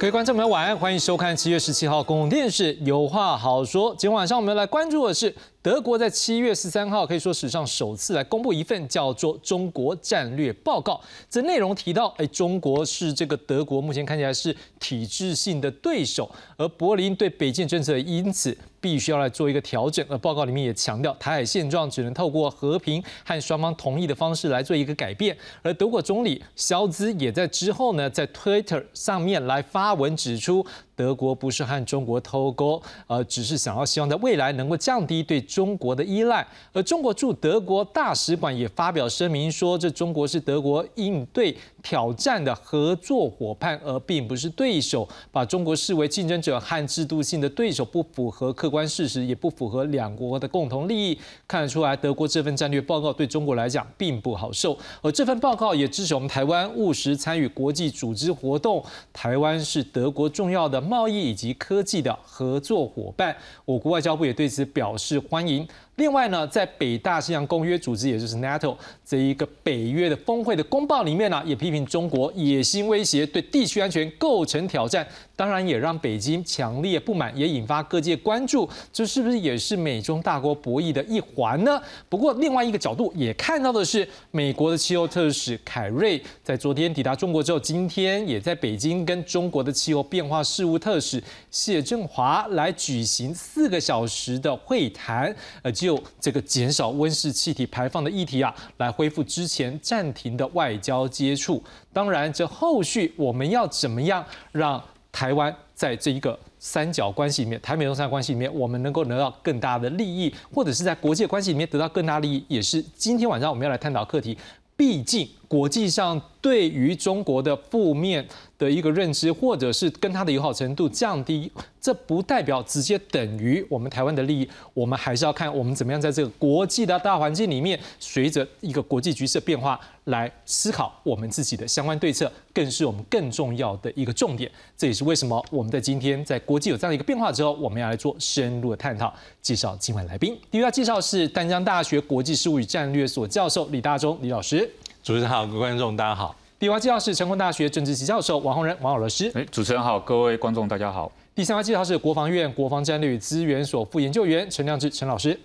各位观众朋友，晚安，欢迎收看七月十七号公共电视《有话好说》。今天晚上我们要来关注的是。德国在七月十三号可以说史上首次来公布一份叫做《中国战略报告》。这内容提到，哎，中国是这个德国目前看起来是体制性的对手，而柏林对北京政策因此必须要来做一个调整。而报告里面也强调，台海现状只能透过和平和双方同意的方式来做一个改变。而德国总理肖兹也在之后呢，在 Twitter 上面来发文指出。德国不是和中国偷钩，呃，只是想要希望在未来能够降低对中国的依赖。而中国驻德国大使馆也发表声明说，这中国是德国应对挑战的合作伙伴，而并不是对手。把中国视为竞争者和制度性的对手，不符合客观事实，也不符合两国的共同利益。看得出来，德国这份战略报告对中国来讲并不好受。而这份报告也支持我们台湾务实参与国际组织活动。台湾是德国重要的。贸易以及科技的合作伙伴，我国外交部也对此表示欢迎。另外呢，在北大西洋公约组织，也就是 NATO 这一个北约的峰会的公报里面呢，也批评中国野心威胁对地区安全构成挑战，当然也让北京强烈不满，也引发各界关注，这是不是也是美中大国博弈的一环呢？不过另外一个角度也看到的是，美国的气候特使凯瑞在昨天抵达中国之后，今天也在北京跟中国的气候变化事务特使谢振华来举行四个小时的会谈，呃，就。这个减少温室气体排放的议题啊，来恢复之前暂停的外交接触。当然，这后续我们要怎么样让台湾在这一个三角关系里面，台美中三角关系里面，我们能够得到更大的利益，或者是在国际关系里面得到更大利益，也是今天晚上我们要来探讨课题。毕竟，国际上对于中国的负面。的一个认知，或者是跟它的友好程度降低，这不代表直接等于我们台湾的利益。我们还是要看我们怎么样在这个国际的大环境里面，随着一个国际局势的变化来思考我们自己的相关对策，更是我们更重要的一个重点。这也是为什么我们在今天在国际有这样的一个变化之后，我们要来做深入的探讨。介绍今晚来宾，第一位介绍是丹江大学国际事务与战略所教授李大忠李老师。主持人好，各位观众大家好。第二位介绍是成功大学政治系教授王宏仁王老师。哎，主持人好，各位观众大家好。第三位介绍是国防院国防战略与资源所副研究员陈亮志陈老师。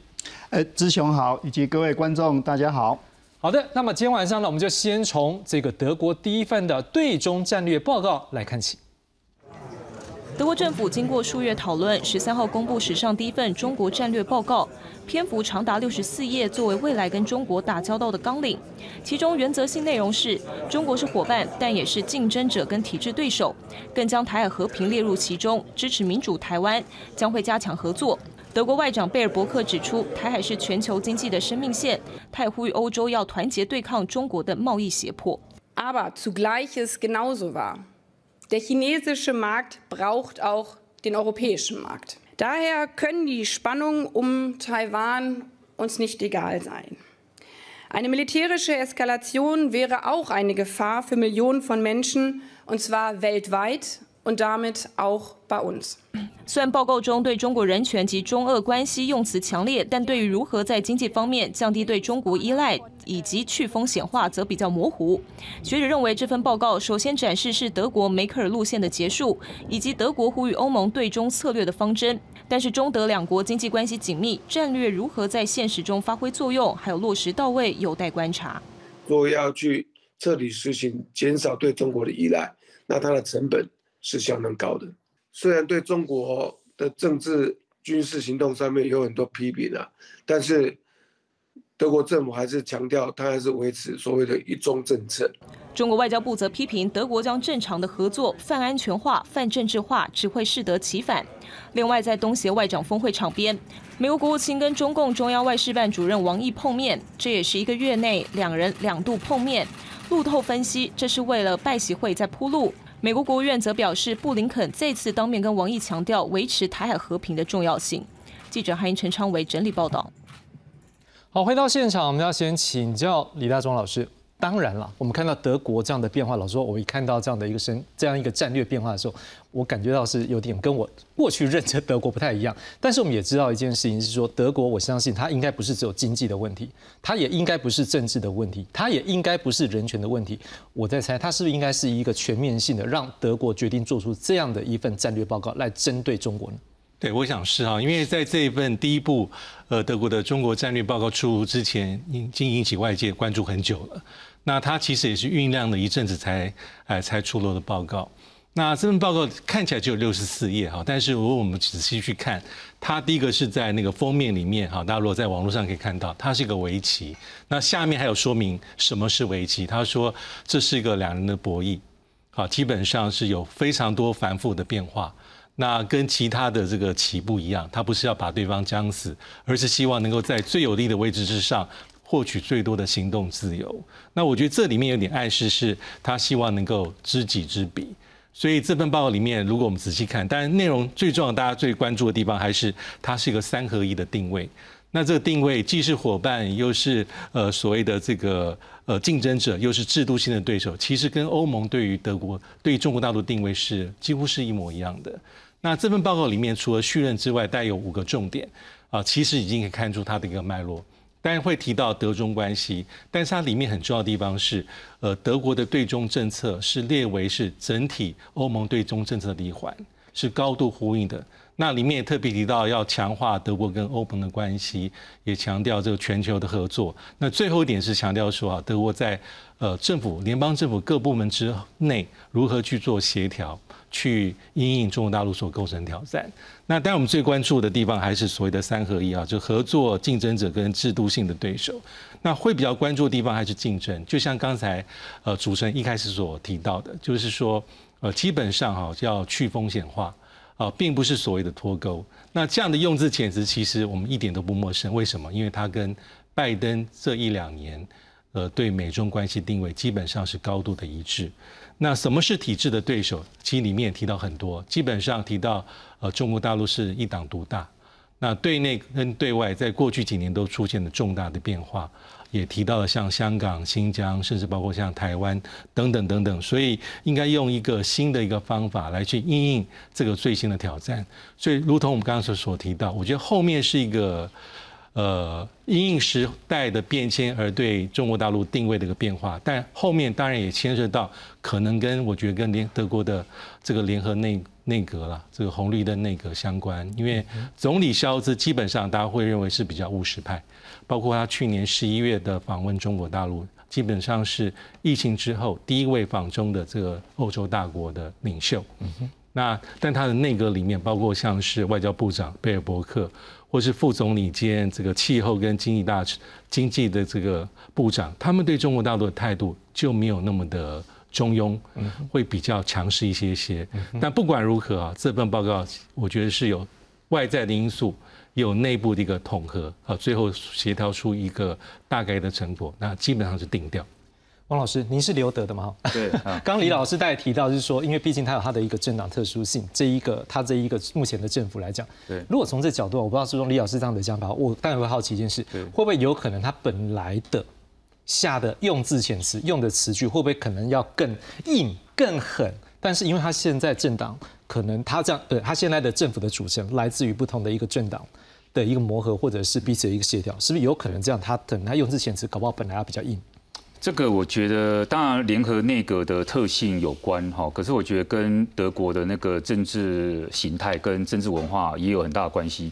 哎，志雄好，以及各位观众大家好。好的，那么今天晚上呢，我们就先从这个德国第一份的对中战略报告来看起。德国政府经过数月讨论，十三号公布史上第一份中国战略报告，篇幅长达六十四页，作为未来跟中国打交道的纲领。其中原则性内容是：中国是伙伴，但也是竞争者跟体制对手，更将台海和平列入其中，支持民主台湾，将会加强合作。德国外长贝尔伯克指出，台海是全球经济的生命线，他也呼吁欧洲要团结对抗中国的贸易胁迫。Der chinesische Markt braucht auch den europäischen Markt. Daher können die Spannungen um Taiwan uns nicht egal sein. Eine militärische Eskalation wäre auch eine Gefahr für Millionen von Menschen, und zwar weltweit und damit auch bei uns. 虽然报告中对中国人权及中俄关系用词强烈，但对于如何在经济方面降低对中国依赖以及去风险化，则比较模糊。学者认为，这份报告首先展示是德国梅克尔路线的结束，以及德国呼吁欧盟对中策略的方针。但是，中德两国经济关系紧密，战略如何在现实中发挥作用，还有落实到位，有待观察。如果要去彻底实行减少对中国的依赖，那它的成本是相当高的。虽然对中国的政治军事行动上面有很多批评啊，但是德国政府还是强调，它还是维持所谓的一中政策。中国外交部则批评德国将正常的合作泛安全化、泛政治化，只会适得其反。另外，在东协外长峰会场边，美国国务卿跟中共中央外事办主任王毅碰面，这也是一个月内两人两度碰面。路透分析，这是为了拜习会在铺路。美国国务院则表示，布林肯再次当面跟王毅强调维持台海和平的重要性。记者韩迎陈昌伟整理报道。好，回到现场，我们要先请教李大忠老师。当然了，我们看到德国这样的变化，老说，我一看到这样的一个生这样一个战略变化的时候，我感觉到是有点跟我过去认知德国不太一样。但是我们也知道一件事情是说，德国我相信它应该不是只有经济的问题，它也应该不是政治的问题，它也应该不是人权的问题。我在猜，它是不是应该是一个全面性的，让德国决定做出这样的一份战略报告来针对中国呢？对，我想是哈，因为在这一份第一部呃德国的中国战略报告出炉之前，已经引起外界关注很久了。那它其实也是酝酿了一阵子才哎才出炉的报告。那这份报告看起来只有六十四页哈，但是如果我们仔细去看，它第一个是在那个封面里面哈，大家如果在网络上可以看到，它是一个围棋。那下面还有说明什么是围棋，他说这是一个两人的博弈，好，基本上是有非常多繁复的变化。那跟其他的这个棋不一样，他不是要把对方将死，而是希望能够在最有利的位置之上获取最多的行动自由。那我觉得这里面有点暗示是，他希望能够知己知彼。所以这份报告里面，如果我们仔细看，当然内容最重要，大家最关注的地方还是它是一个三合一的定位。那这个定位既是伙伴，又是呃所谓的这个呃竞争者，又是制度性的对手，其实跟欧盟对于德国、对于中国大陆定位是几乎是一模一样的。那这份报告里面，除了续任之外，带有五个重点啊，其实已经可以看出它的一个脉络。当然会提到德中关系，但是它里面很重要的地方是，呃，德国的对中政策是列为是整体欧盟对中政策的一环，是高度呼应的。那里面也特别提到要强化德国跟欧盟的关系，也强调这个全球的合作。那最后一点是强调说啊，德国在呃政府、联邦政府各部门之内如何去做协调。去应应中国大陆所构成挑战。那当然，我们最关注的地方还是所谓的三合一啊，就合作、竞争者跟制度性的对手。那会比较关注的地方还是竞争。就像刚才呃主持人一开始所提到的，就是说呃基本上哈要去风险化啊，并不是所谓的脱钩。那这样的用字遣词，其实我们一点都不陌生。为什么？因为它跟拜登这一两年呃对美中关系定位基本上是高度的一致。那什么是体制的对手？其实里面提到很多，基本上提到，呃，中国大陆是一党独大。那对内跟对外，在过去几年都出现了重大的变化，也提到了像香港、新疆，甚至包括像台湾等等等等。所以应该用一个新的一个方法来去应应这个最新的挑战。所以，如同我们刚刚所所提到，我觉得后面是一个。呃，因应时代的变迁而对中国大陆定位的一个变化，但后面当然也牵涉到可能跟我觉得跟联德国的这个联合内内阁了，这个红绿灯内阁相关，因为总理肖兹基本上大家会认为是比较务实派，包括他去年十一月的访问中国大陆，基本上是疫情之后第一位访中的这个欧洲大国的领袖。嗯哼那但他的内阁里面，包括像是外交部长贝尔伯克。或是副总理兼这个气候跟经济大臣、经济的这个部长，他们对中国大陆的态度就没有那么的中庸，会比较强势一些些。但不管如何啊，这份报告我觉得是有外在的因素，有内部的一个统合啊，最后协调出一个大概的成果，那基本上是定调。王老师，您是留德的吗？对，刚李老师大概提到，就是说，因为毕竟他有他的一个政党特殊性，这一个他这一个目前的政府来讲，对，如果从这角度，我不知道是用李老师这样的讲法，我当然会好奇一件事，会不会有可能他本来的下的用字遣词用的词句，会不会可能要更硬、更狠？但是因为他现在政党可能他这样，对他现在的政府的组成来自于不同的一个政党的一个磨合，或者是彼此的一个协调，是不是有可能这样？他可能他用字遣词搞不好本来要比较硬。这个我觉得，当然联合内阁的特性有关哈，可是我觉得跟德国的那个政治形态跟政治文化也有很大的关系。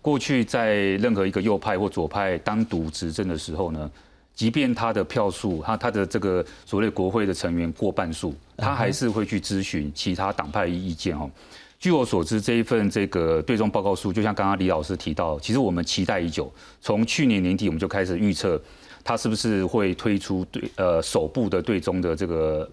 过去在任何一个右派或左派单独执政的时候呢，即便他的票数，他他的这个所谓国会的成员过半数，他还是会去咨询其他党派意见哦。据我所知，这一份这个对中报告书，就像刚刚李老师提到，其实我们期待已久，从去年年底我们就开始预测。他是不是会推出对呃首部的对中的这个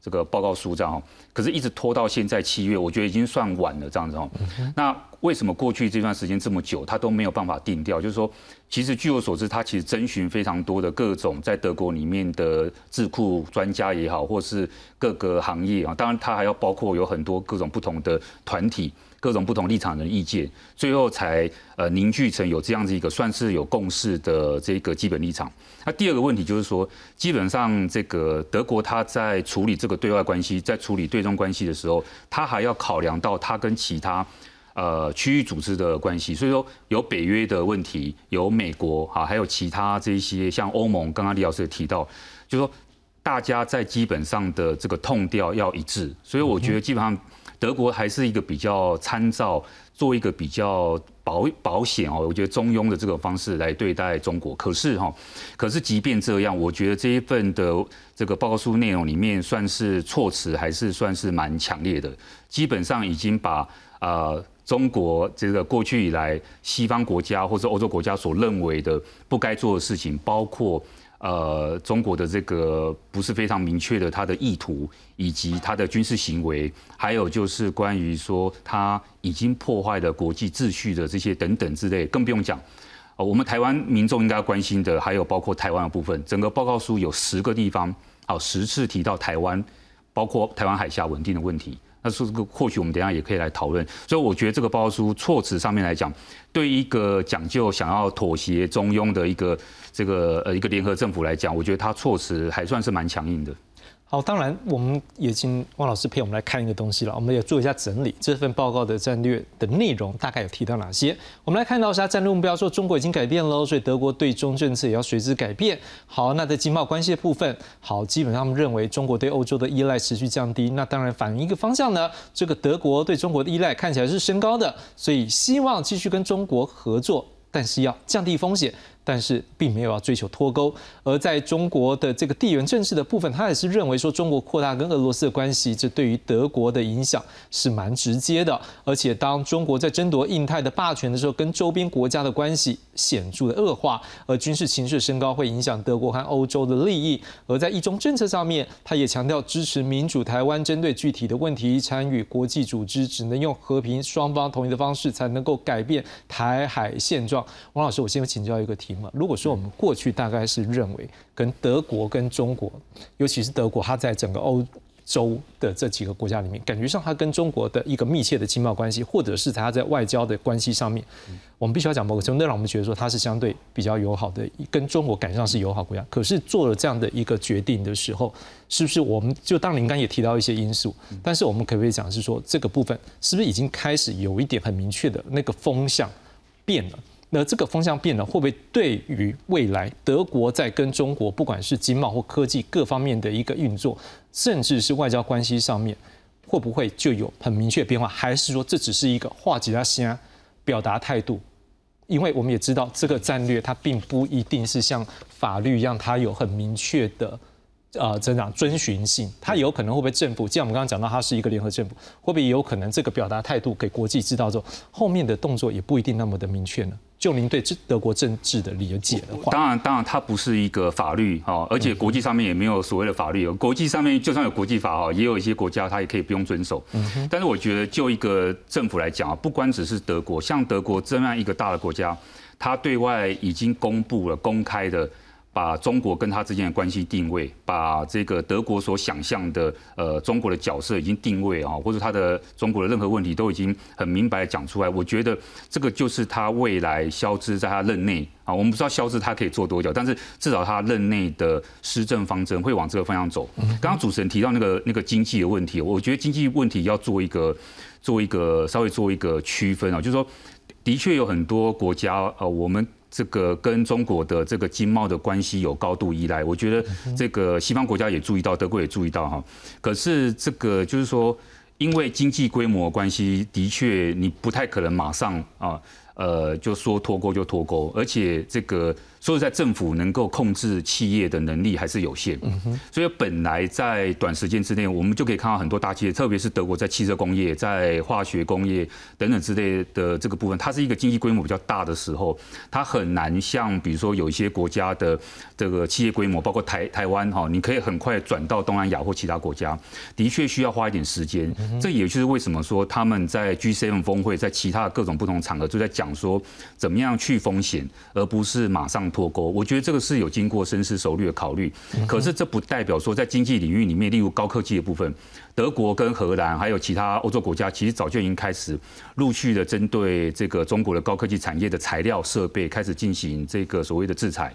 这个报告书这样？可是，一直拖到现在七月，我觉得已经算晚了这样子哦。那为什么过去这段时间这么久，他都没有办法定调？就是说，其实据我所知，他其实征询非常多的各种在德国里面的智库专家也好，或是各个行业啊，当然他还要包括有很多各种不同的团体。各种不同立场的意见，最后才呃凝聚成有这样子一个算是有共识的这个基本立场。那第二个问题就是说，基本上这个德国他在处理这个对外关系，在处理对中关系的时候，他还要考量到他跟其他呃区域组织的关系。所以说有北约的问题，有美国啊，还有其他这些像欧盟，刚刚李老师也提到，就是说大家在基本上的这个痛调要一致。所以我觉得基本上德国还是一个比较参照。做一个比较保保险哦，我觉得中庸的这个方式来对待中国。可是哈，可是即便这样，我觉得这一份的这个报告书内容里面，算是措辞还是算是蛮强烈的。基本上已经把呃中国这个过去以来西方国家或者欧洲国家所认为的不该做的事情，包括。呃，中国的这个不是非常明确的他的意图，以及他的军事行为，还有就是关于说他已经破坏了国际秩序的这些等等之类，更不用讲。我们台湾民众应该关心的，还有包括台湾的部分。整个报告书有十个地方，好十次提到台湾，包括台湾海峡稳定的问题。那说这个或许我们等下也可以来讨论。所以我觉得这个包书措辞上面来讲，对一个讲究想要妥协中庸的一个这个呃一个联合政府来讲，我觉得他措辞还算是蛮强硬的。好，当然我们也请汪老师陪我们来看一个东西了。我们也做一下整理，这份报告的战略的内容大概有提到哪些？我们来看到是它战略目标，说中国已经改变喽，所以德国对中政策也要随之改变。好，那在经贸关系的部分，好，基本上他们认为中国对欧洲的依赖持续降低。那当然反映一个方向呢，这个德国对中国的依赖看起来是升高的，所以希望继续跟中国合作，但是要降低风险。但是并没有要追求脱钩，而在中国的这个地缘政治的部分，他也是认为说中国扩大跟俄罗斯的关系，这对于德国的影响是蛮直接的。而且当中国在争夺印太的霸权的时候，跟周边国家的关系显著的恶化，而军事情势升高会影响德国和欧洲的利益。而在一中政策上面，他也强调支持民主台湾，针对具体的问题参与国际组织，只能用和平双方同意的方式才能够改变台海现状。王老师，我先请教一个题。如果说我们过去大概是认为跟德国跟中国，尤其是德国，它在整个欧洲的这几个国家里面，感觉上它跟中国的一个密切的经贸关系，或者是它在外交的关系上面，我们必须要讲某个程度，让我们觉得说它是相对比较友好的，跟中国感觉上是友好国家。可是做了这样的一个决定的时候，是不是我们就当您刚也提到一些因素，但是我们可不可以讲是说这个部分是不是已经开始有一点很明确的那个风向变了？那这个方向变了，会不会对于未来德国在跟中国不管是经贸或科技各方面的一个运作，甚至是外交关系上面，会不会就有很明确变化？还是说这只是一个化解他先表达态度？因为我们也知道这个战略它并不一定是像法律一样，它有很明确的。呃，增长遵循性，它有可能会不会政府？既然我们刚刚讲到它是一个联合政府，会不会也有可能这个表达态度给国际知道之后，后面的动作也不一定那么的明确呢？就您对这德国政治的理解的话，当然，当然它不是一个法律哈，而且国际上面也没有所谓的法律。国际上面就算有国际法哈，也有一些国家它也可以不用遵守。但是我觉得，就一个政府来讲啊，不光只是德国，像德国这样一个大的国家，它对外已经公布了公开的。把中国跟他之间的关系定位，把这个德国所想象的呃中国的角色已经定位啊，或者他的中国的任何问题都已经很明白讲出来。我觉得这个就是他未来肖兹在他任内啊，我们不知道肖兹他可以做多久，但是至少他任内的施政方针会往这个方向走。刚刚主持人提到那个那个经济的问题，我觉得经济问题要做一个做一个稍微做一个区分啊，就是说的确有很多国家呃我们。这个跟中国的这个经贸的关系有高度依赖，我觉得这个西方国家也注意到，德国也注意到哈。可是这个就是说，因为经济规模关系，的确你不太可能马上啊。呃，就说脱钩就脱钩，而且这个说实在，政府能够控制企业的能力还是有限。所以本来在短时间之内，我们就可以看到很多大企业，特别是德国在汽车工业、在化学工业等等之类的这个部分，它是一个经济规模比较大的时候，它很难像比如说有一些国家的这个企业规模，包括台台湾哈，你可以很快转到东南亚或其他国家，的确需要花一点时间。这也就是为什么说他们在 G7 峰会，在其他各种不同场合都在。讲说怎么样去风险，而不是马上脱钩。我觉得这个是有经过深思熟虑的考虑。可是这不代表说在经济领域里面，例如高科技的部分。德国跟荷兰还有其他欧洲国家，其实早就已经开始陆续的针对这个中国的高科技产业的材料设备开始进行这个所谓的制裁，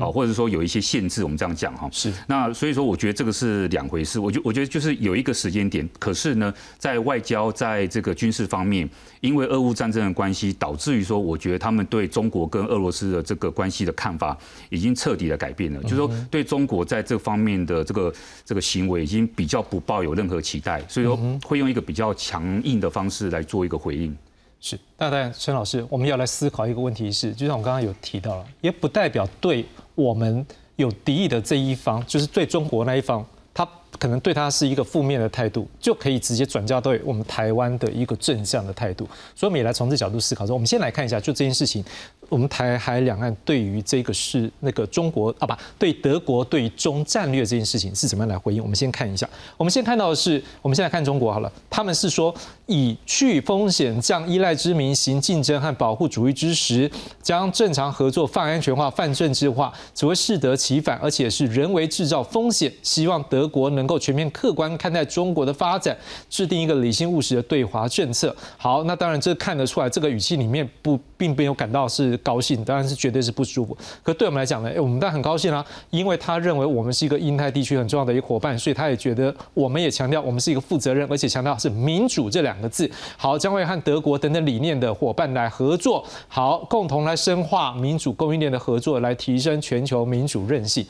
啊，或者说有一些限制，我们这样讲哈。是。那所以说，我觉得这个是两回事。我觉我觉得就是有一个时间点，可是呢，在外交在这个军事方面，因为俄乌战争的关系，导致于说，我觉得他们对中国跟俄罗斯的这个关系的看法已经彻底的改变了，就是说对中国在这方面的这个这个行为，已经比较不抱有任何。期待，所以说会用一个比较强硬的方式来做一个回应。是，但但陈老师，我们要来思考一个问题是，就像我刚刚有提到了，也不代表对我们有敌意的这一方，就是对中国那一方，他可能对他是一个负面的态度，就可以直接转嫁对我们台湾的一个正向的态度。所以我们也来从这角度思考。说，我们先来看一下，就这件事情。我们台海两岸对于这个是那个中国啊，不对德国对中战略这件事情是怎么样来回应？我们先看一下。我们先看到的是，我们现在看中国好了，他们是说以去风险、降依赖之名行竞争和保护主义之实，将正常合作泛安全化、泛政治化，只会适得其反，而且是人为制造风险。希望德国能够全面客观看待中国的发展，制定一个理性务实的对华政策。好，那当然这看得出来，这个语气里面不并没有感到是。高兴当然是绝对是不舒服，可对我们来讲呢，哎，我们当然很高兴啦，因为他认为我们是一个印太地区很重要的一个伙伴，所以他也觉得我们也强调我们是一个负责任，而且强调是民主这两个字。好，将会和德国等等理念的伙伴来合作，好，共同来深化民主供应链的合作，来提升全球民主韧性。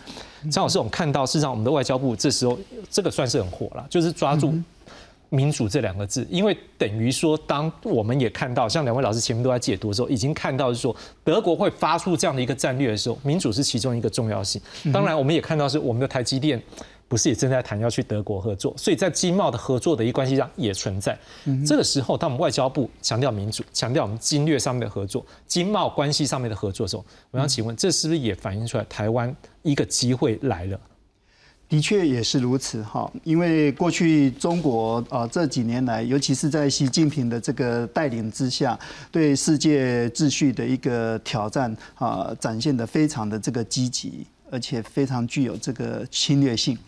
张老师，我们看到，事实上我们的外交部这时候这个算是很火了，就是抓住。民主这两个字，因为等于说，当我们也看到，像两位老师前面都在解读的时候，已经看到是说，德国会发出这样的一个战略的时候，民主是其中一个重要性。当然，我们也看到是我们的台积电不是也正在谈要去德国合作，所以在经贸的合作的一个关系上也存在。这个时候，当我们外交部强调民主，强调我们经略上面的合作、经贸关系上面的合作的时候，我想请问，这是不是也反映出来台湾一个机会来了？的确也是如此哈，因为过去中国啊这几年来，尤其是在习近平的这个带领之下，对世界秩序的一个挑战啊，展现的非常的这个积极，而且非常具有这个侵略性。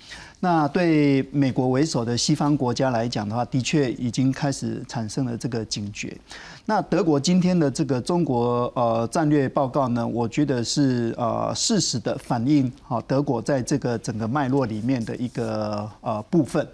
那对美国为首的西方国家来讲的话，的确已经开始产生了这个警觉。那德国今天的这个中国呃战略报告呢，我觉得是呃事实的反映，好德国在这个整个脉络里面的一个呃部分。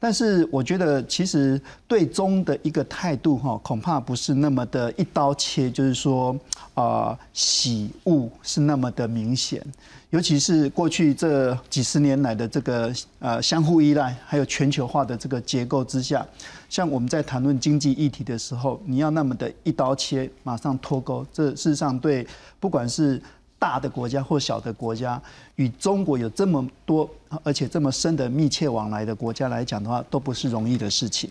但是我觉得其实对中的一个态度哈，恐怕不是那么的一刀切，就是说啊喜恶是那么的明显。尤其是过去这几十年来的这个呃相互依赖，还有全球化的这个结构之下，像我们在谈论经济议题的时候，你要那么的一刀切，马上脱钩，这事实上对不管是大的国家或小的国家，与中国有这么多而且这么深的密切往来的国家来讲的话，都不是容易的事情。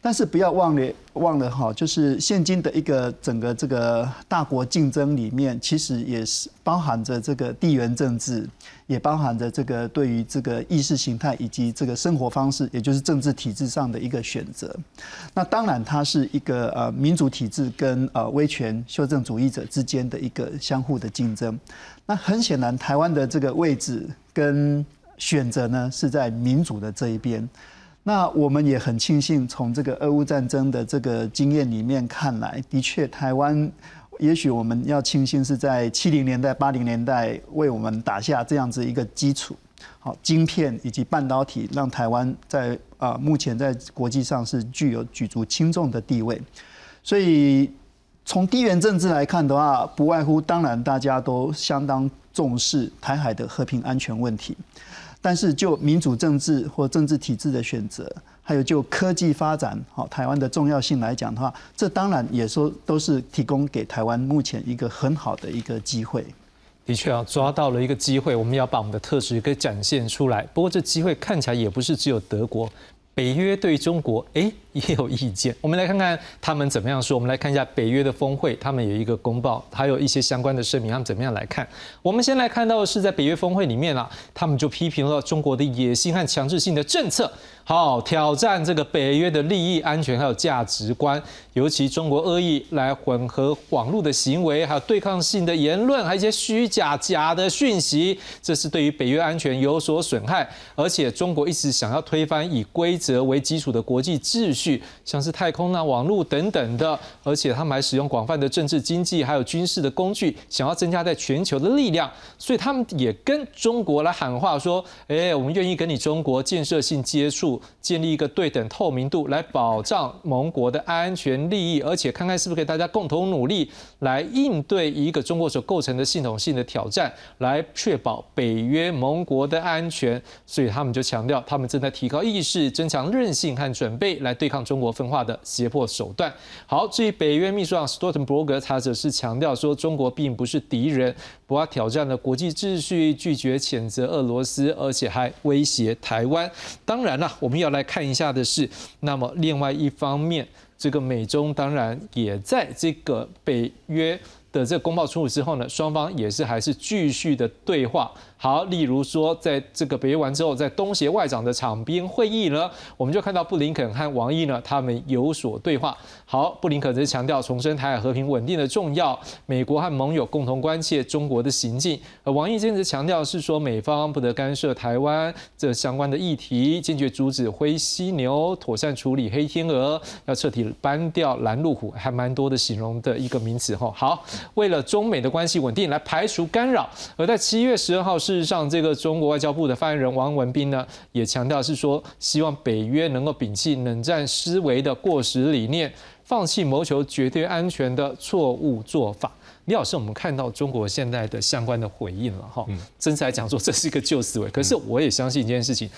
但是不要忘了，忘了哈，就是现今的一个整个这个大国竞争里面，其实也是包含着这个地缘政治，也包含着这个对于这个意识形态以及这个生活方式，也就是政治体制上的一个选择。那当然，它是一个呃民主体制跟呃威权修正主义者之间的一个相互的竞争。那很显然，台湾的这个位置跟选择呢，是在民主的这一边。那我们也很庆幸，从这个俄乌战争的这个经验里面看来，的确，台湾也许我们要庆幸是在七零年代、八零年代为我们打下这样子一个基础，好，晶片以及半导体，让台湾在啊目前在国际上是具有举足轻重的地位。所以从地缘政治来看的话，不外乎当然大家都相当重视台海的和平安全问题。但是就民主政治或政治体制的选择，还有就科技发展，好台湾的重要性来讲的话，这当然也说都是提供给台湾目前一个很好的一个机会。的确啊，抓到了一个机会，我们要把我们的特质给展现出来。不过这机会看起来也不是只有德国。北约对中国，诶，也有意见。我们来看看他们怎么样说。我们来看一下北约的峰会，他们有一个公报，还有一些相关的声明，他们怎么样来看？我们先来看到的是在北约峰会里面啊，他们就批评了中国的野心和强制性的政策。好，挑战这个北约的利益、安全还有价值观，尤其中国恶意来混合网络的行为，还有对抗性的言论，还有一些虚假假的讯息，这是对于北约安全有所损害。而且中国一直想要推翻以规则为基础的国际秩序，像是太空啊、网络等等的，而且他们还使用广泛的政治、经济还有军事的工具，想要增加在全球的力量。所以他们也跟中国来喊话说：“哎，我们愿意跟你中国建设性接触。”建立一个对等透明度，来保障盟国的安全利益，而且看看是不是可以大家共同努力来应对一个中国所构成的系统性的挑战，来确保北约盟国的安全。所以他们就强调，他们正在提高意识，增强韧性和准备来对抗中国分化的胁迫手段。好，至于北约秘书长斯托滕伯格，他则是强调说，中国并不是敌人，不要挑战了国际秩序，拒绝谴责俄罗斯，而且还威胁台湾。当然了。我们要来看一下的是，那么另外一方面，这个美中当然也在这个北约的这个公报出炉之后呢，双方也是还是继续的对话。好，例如说，在这个北约完之后，在东协外长的场边会议呢，我们就看到布林肯和王毅呢，他们有所对话。好，布林肯则强调重申台海和平稳定的重要，美国和盟友共同关切中国的行径。而王毅坚持强调是说，美方不得干涉台湾这相关的议题，坚决阻止灰犀牛，妥善处理黑天鹅，要彻底搬掉拦路虎，还蛮多的形容的一个名词哈。好，为了中美的关系稳定，来排除干扰。而在七月十二号。事实上，这个中国外交部的发言人王文斌呢，也强调是说，希望北约能够摒弃冷战思维的过时理念，放弃谋求绝对安全的错误做法。李老师，我们看到中国现在的相关的回应了哈，真实来讲说这是一个旧思维，可是我也相信一件事情，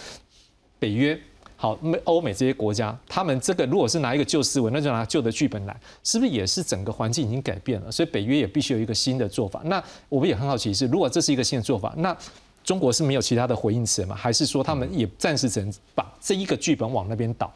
北约。好，美欧美这些国家，他们这个如果是拿一个旧思维，那就拿旧的剧本来，是不是也是整个环境已经改变了？所以北约也必须有一个新的做法。那我们也很好奇是，如果这是一个新的做法，那中国是没有其他的回应词吗？还是说他们也暂时只能把这一个剧本往那边倒？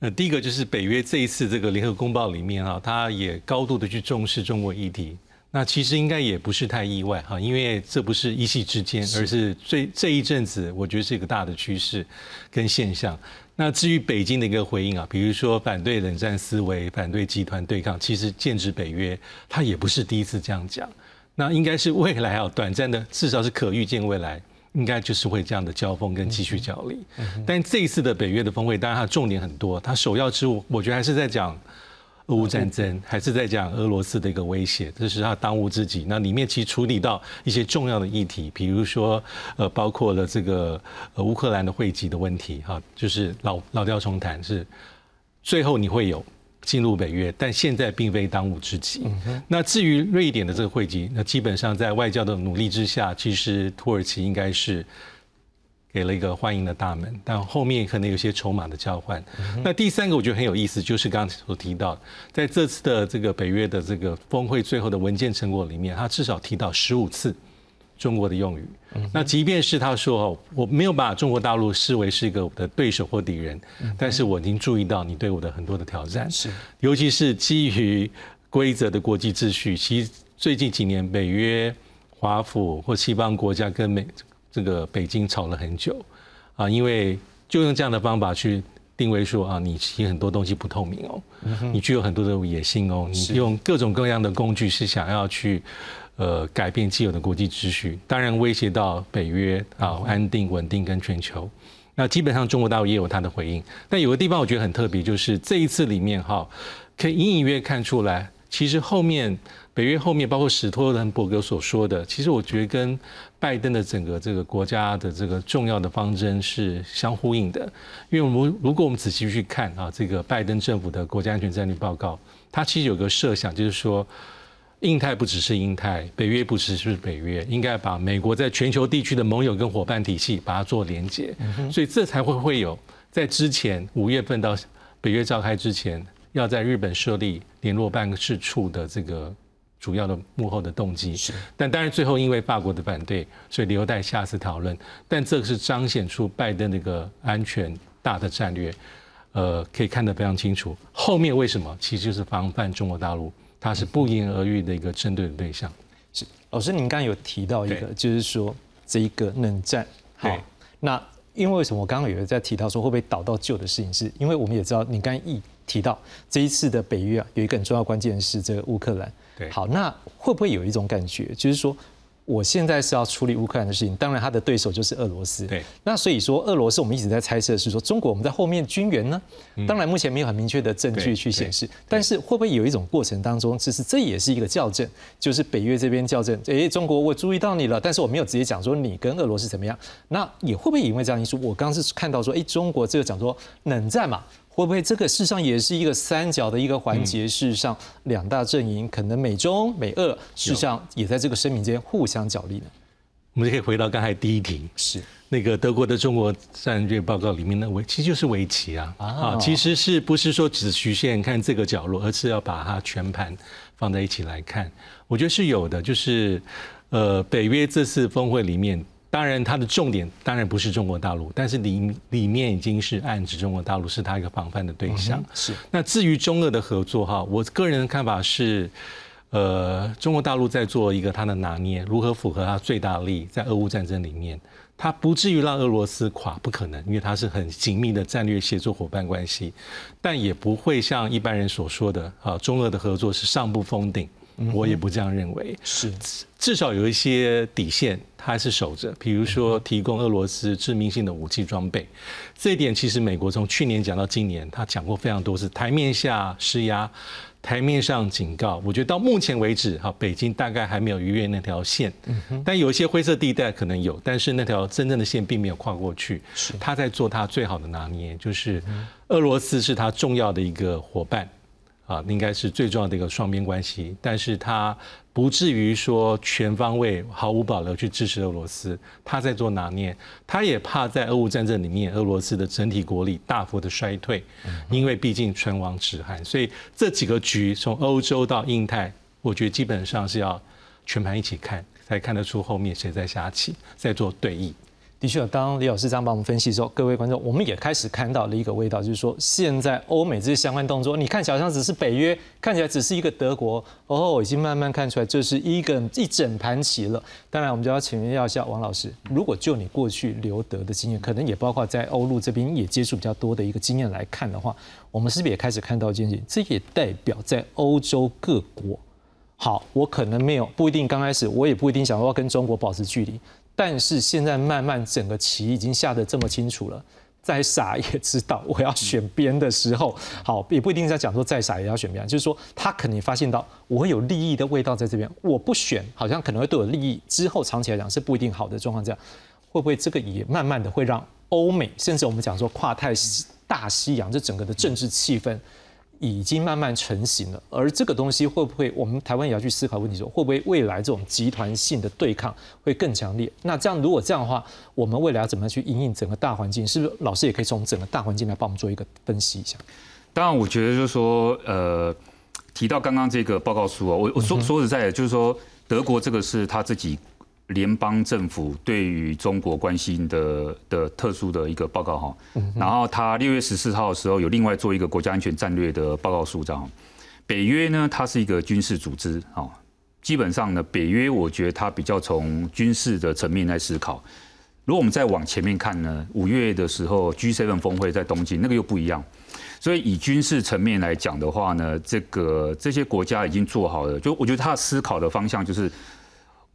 呃，第一个就是北约这一次这个联合公报里面啊，他也高度的去重视中国议题。那其实应该也不是太意外哈，因为这不是一夕之间，而是最这一阵子，我觉得是一个大的趋势跟现象。那至于北京的一个回应啊，比如说反对冷战思维、反对集团对抗，其实剑指北约，他也不是第一次这样讲。那应该是未来啊，短暂的，至少是可预见未来，应该就是会这样的交锋跟继续角力。但这一次的北约的峰会，当然它重点很多，它首要之务，我觉得还是在讲。俄乌战争 还是在讲俄罗斯的一个威胁，这是他当务之急。那里面其实处理到一些重要的议题，比如说呃，包括了这个呃乌克兰的汇集的问题，哈，就是老老调重弹，是最后你会有进入北约，但现在并非当务之急。那至于瑞典的这个汇集，那基本上在外交的努力之下，其实土耳其应该是。给了一个欢迎的大门，但后面可能有些筹码的交换。那第三个我觉得很有意思，就是刚才所提到，在这次的这个北约的这个峰会最后的文件成果里面，他至少提到十五次中国的用语。那即便是他说我没有把中国大陆视为是一个我的对手或敌人，但是我已经注意到你对我的很多的挑战，是尤其是基于规则的国际秩序。其实最近几年，北约、华府或西方国家跟美。这个北京吵了很久，啊，因为就用这样的方法去定位说啊，你其实很多东西不透明哦，你具有很多的野心哦，你用各种各样的工具是想要去呃改变既有的国际秩序，当然威胁到北约啊安定稳定跟全球。那基本上中国大陆也有它的回应，但有个地方我觉得很特别，就是这一次里面哈，可以隐隐约看出来，其实后面。北约后面包括史托伦伯格所说的，其实我觉得跟拜登的整个这个国家的这个重要的方针是相呼应的。因为我们如果我们仔细去看啊，这个拜登政府的国家安全战略报告，它其实有个设想，就是说，印太不只是印太，北约不只是北约，应该把美国在全球地区的盟友跟伙伴体系把它做连接，所以这才会会有在之前五月份到北约召开之前，要在日本设立联络办事处的这个。主要的幕后的动机是，但当然最后因为法国的反对，所以留待下次讨论。但这个是彰显出拜登那个安全大的战略。呃，可以看得非常清楚。后面为什么？其实就是防范中国大陆，它是不言而喻的一个针对的对象。是老师，您刚刚有提到一个，就是说这一个冷战。好，那因为为什么我刚刚有在提到说会不会导到旧的事情，是因为我们也知道，你刚刚一提到这一次的北约啊，有一个很重要关键是这个乌克兰。对，好，那会不会有一种感觉，就是说？我现在是要处理乌克兰的事情，当然他的对手就是俄罗斯。对，那所以说俄罗斯我们一直在猜测是说中国我们在后面军援呢？当然目前没有很明确的证据去显示，但是会不会有一种过程当中，其实这也是一个校正，就是北约这边校正，哎，中国我注意到你了，但是我没有直接讲说你跟俄罗斯怎么样，那也会不会因为这样因素？我刚是看到说，哎，中国这个讲说冷战嘛。会不会这个事实上也是一个三角的一个环节？事实上，两大阵营可能美中美俄，事实上也在这个声明间互相角力呢。我们可以回到刚才第一题，是那个德国的中国战略报告里面的围，其实就是围棋啊啊，其实是不是说只局限看这个角落，而是要把它全盘放在一起来看？我觉得是有的，就是呃，北约这次峰会里面。当然，它的重点当然不是中国大陆，但是里里面已经是暗指中国大陆是它一个防范的对象。是。那至于中俄的合作哈，我个人的看法是，呃，中国大陆在做一个它的拿捏，如何符合它最大利益，在俄乌战争里面，它不至于让俄罗斯垮，不可能，因为它是很紧密的战略协作伙伴关系，但也不会像一般人所说的啊，中俄的合作是上不封顶。我也不这样认为，是。至少有一些底线，它还是守着。比如说，提供俄罗斯致命性的武器装备，这一点其实美国从去年讲到今年，他讲过非常多次，台面下施压，台面上警告。我觉得到目前为止，哈，北京大概还没有逾越那条线，但有一些灰色地带可能有，但是那条真正的线并没有跨过去。他在做他最好的拿捏，就是俄罗斯是他重要的一个伙伴。啊，应该是最重要的一个双边关系，但是他不至于说全方位毫无保留去支持俄罗斯，他在做拿捏，他也怕在俄乌战争里面俄罗斯的整体国力大幅的衰退，因为毕竟唇亡齿寒，所以这几个局从欧洲到印太，我觉得基本上是要全盘一起看，才看得出后面谁在下棋，在做对弈。的确，当李老师这样帮我们分析之后，各位观众，我们也开始看到了一个味道，就是说，现在欧美这些相关动作，你看起来好像只是北约，看起来只是一个德国，哦，已经慢慢看出来这是一个一整盘棋了。当然，我们就要请教一下王老师，如果就你过去留德的经验，可能也包括在欧陆这边也接触比较多的一个经验来看的话，我们是不是也开始看到一件事情？这也代表在欧洲各国，好，我可能没有不一定刚开始，我也不一定想要跟中国保持距离。但是现在慢慢整个棋已经下得这么清楚了，再傻也知道我要选边的时候，好也不一定在讲说再傻也要选边，就是说他肯定发现到我有利益的味道在这边，我不选好像可能会对我利益之后长期来讲是不一定好的状况，这样会不会这个也慢慢的会让欧美甚至我们讲说跨太大西洋这整个的政治气氛。已经慢慢成型了，而这个东西会不会，我们台湾也要去思考问题，说会不会未来这种集团性的对抗会更强烈？那这样如果这样的话，我们未来要怎么样去应应整个大环境？是不是老师也可以从整个大环境来帮我们做一个分析一下？当然，我觉得就是说，呃，提到刚刚这个报告书啊，我我说说实在的，就是说德国这个是他自己。联邦政府对于中国关心的的特殊的一个报告哈，然后他六月十四号的时候有另外做一个国家安全战略的报告书章。北约呢，它是一个军事组织啊，基本上呢，北约我觉得它比较从军事的层面来思考。如果我们再往前面看呢，五月的时候 G7 峰会在东京，那个又不一样。所以以军事层面来讲的话呢，这个这些国家已经做好了，就我觉得他思考的方向就是。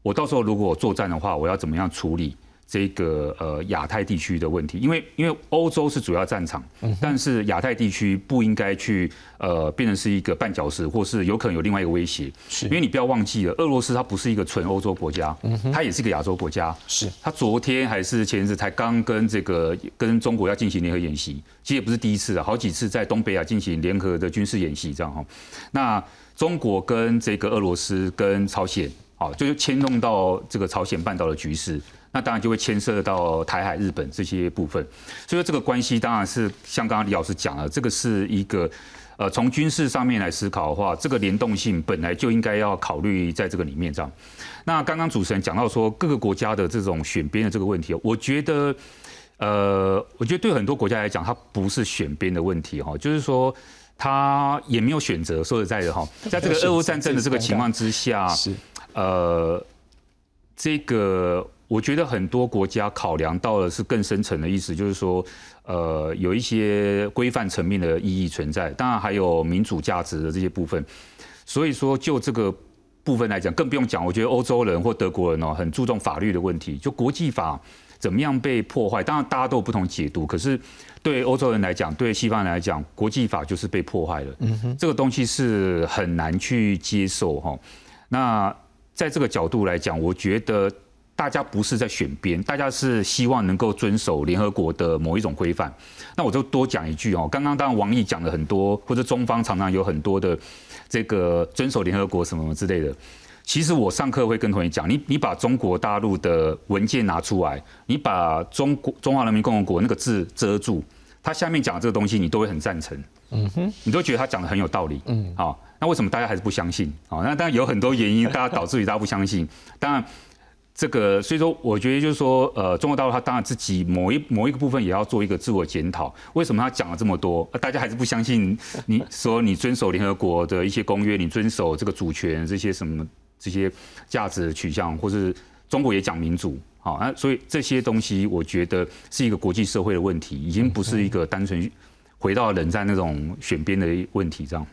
我到时候如果作战的话，我要怎么样处理这个呃亚太地区的问题？因为因为欧洲是主要战场，但是亚太地区不应该去呃变成是一个绊脚石，或是有可能有另外一个威胁。是，因为你不要忘记了，俄罗斯它不是一个纯欧洲国家，它也是一个亚洲国家。是，它昨天还是前日才刚跟这个跟中国要进行联合演习，其实也不是第一次了，好几次在东北亚进行联合的军事演习这样哈。那中国跟这个俄罗斯跟朝鲜。好，就是牵动到这个朝鲜半岛的局势，那当然就会牵涉到台海、日本这些部分。所以说这个关系当然是像刚刚李老师讲了，这个是一个呃从军事上面来思考的话，这个联动性本来就应该要考虑在这个里面这样。那刚刚主持人讲到说各个国家的这种选边的这个问题，我觉得呃，我觉得对很多国家来讲，它不是选边的问题哈，就是说它也没有选择。说实在的哈，在这个俄乌战争的这个情况之下，是呃，这个我觉得很多国家考量到的是更深层的意思，就是说，呃，有一些规范层面的意义存在，当然还有民主价值的这些部分。所以说，就这个部分来讲，更不用讲。我觉得欧洲人或德国人哦，很注重法律的问题，就国际法怎么样被破坏。当然，大家都有不同解读，可是对欧洲人来讲，对西方人来讲，国际法就是被破坏了。嗯哼，这个东西是很难去接受哈。那在这个角度来讲，我觉得大家不是在选边，大家是希望能够遵守联合国的某一种规范。那我就多讲一句哦，刚刚当然王毅讲了很多，或者中方常常有很多的这个遵守联合国什么之类的。其实我上课会跟同学讲，你你把中国大陆的文件拿出来，你把中国中华人民共和国那个字遮住，他下面讲的这个东西，你都会很赞成。嗯哼，你都觉得他讲的很有道理。嗯，好。那为什么大家还是不相信？哦，那当然有很多原因，大家导致于大家不相信。当然，这个所以说，我觉得就是说，呃，中国大陆它当然自己某一某一个部分也要做一个自我检讨。为什么他讲了这么多，大家还是不相信？你说你遵守联合国的一些公约，你遵守这个主权这些什么这些价值取向，或是中国也讲民主，好，那所以这些东西，我觉得是一个国际社会的问题，已经不是一个单纯回到冷战那种选边的问题，这样。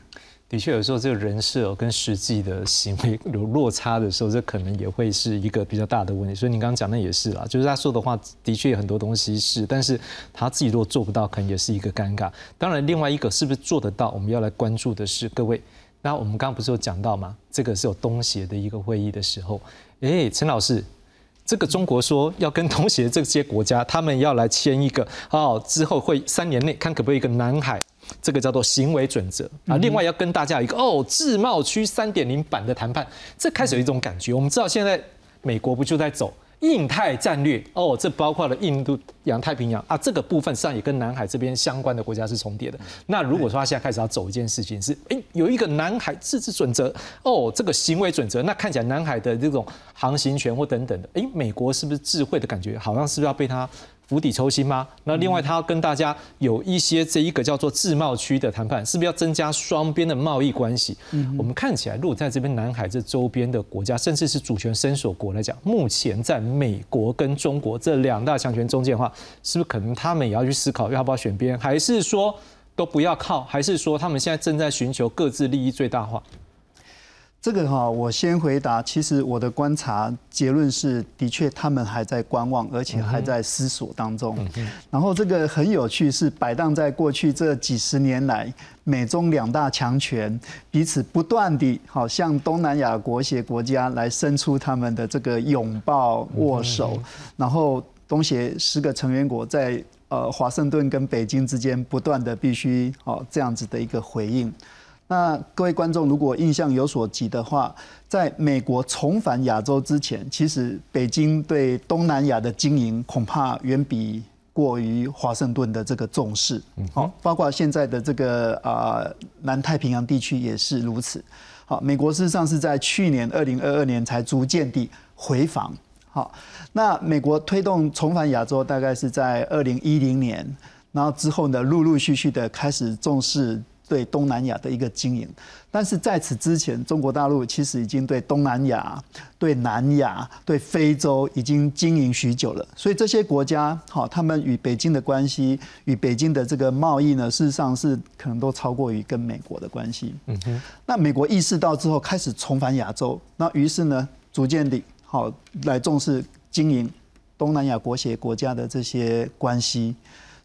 的确，有时候这个人设跟实际的行为 有落差的时候，这可能也会是一个比较大的问题。所以你刚刚讲的也是啦，就是他说的话的确很多东西是，但是他自己如果做不到，可能也是一个尴尬。当然，另外一个是不是做得到，我们要来关注的是各位。那我们刚刚不是有讲到吗？这个是有东协的一个会议的时候，哎，陈老师，这个中国说要跟东协这些国家，他们要来签一个哦，之后会三年内看可不可以一个南海。这个叫做行为准则啊，另外要跟大家一个哦，自贸区三点零版的谈判，这开始有一种感觉。我们知道现在美国不就在走印太战略哦，这包括了印度洋太平洋啊，这个部分实际上也跟南海这边相关的国家是重叠的。那如果说他现在开始要走一件事情是，哎，有一个南海自治准则哦，这个行为准则，那看起来南海的这种航行权或等等的，哎，美国是不是智慧的感觉，好像是不是要被他？釜底抽薪吗？那另外，他要跟大家有一些这一个叫做自贸区的谈判，是不是要增加双边的贸易关系？嗯我们看起来，如果在这边南海这周边的国家，甚至是主权伸索国来讲，目前在美国跟中国这两大强权中间的话，是不是可能他们也要去思考要不要选边，还是说都不要靠，还是说他们现在正在寻求各自利益最大化？这个哈，我先回答。其实我的观察结论是，的确他们还在观望，而且还在思索当中。然后这个很有趣，是摆荡在过去这几十年来，美中两大强权彼此不断地好向东南亚国协国家来伸出他们的这个拥抱握手，然后东协十个成员国在呃华盛顿跟北京之间不断的必须哦这样子的一个回应。那各位观众，如果印象有所及的话，在美国重返亚洲之前，其实北京对东南亚的经营恐怕远比过于华盛顿的这个重视。好，包括现在的这个啊南太平洋地区也是如此。好，美国事实上是在去年二零二二年才逐渐地回防。好，那美国推动重返亚洲，大概是在二零一零年，然后之后呢，陆陆续续的开始重视。对东南亚的一个经营，但是在此之前，中国大陆其实已经对东南亚、对南亚、对非洲已经经营许久了。所以这些国家，好，他们与北京的关系，与北京的这个贸易呢，事实上是可能都超过于跟美国的关系。嗯哼。那美国意识到之后，开始重返亚洲，那于是呢，逐渐地好来重视经营东南亚国协国家的这些关系。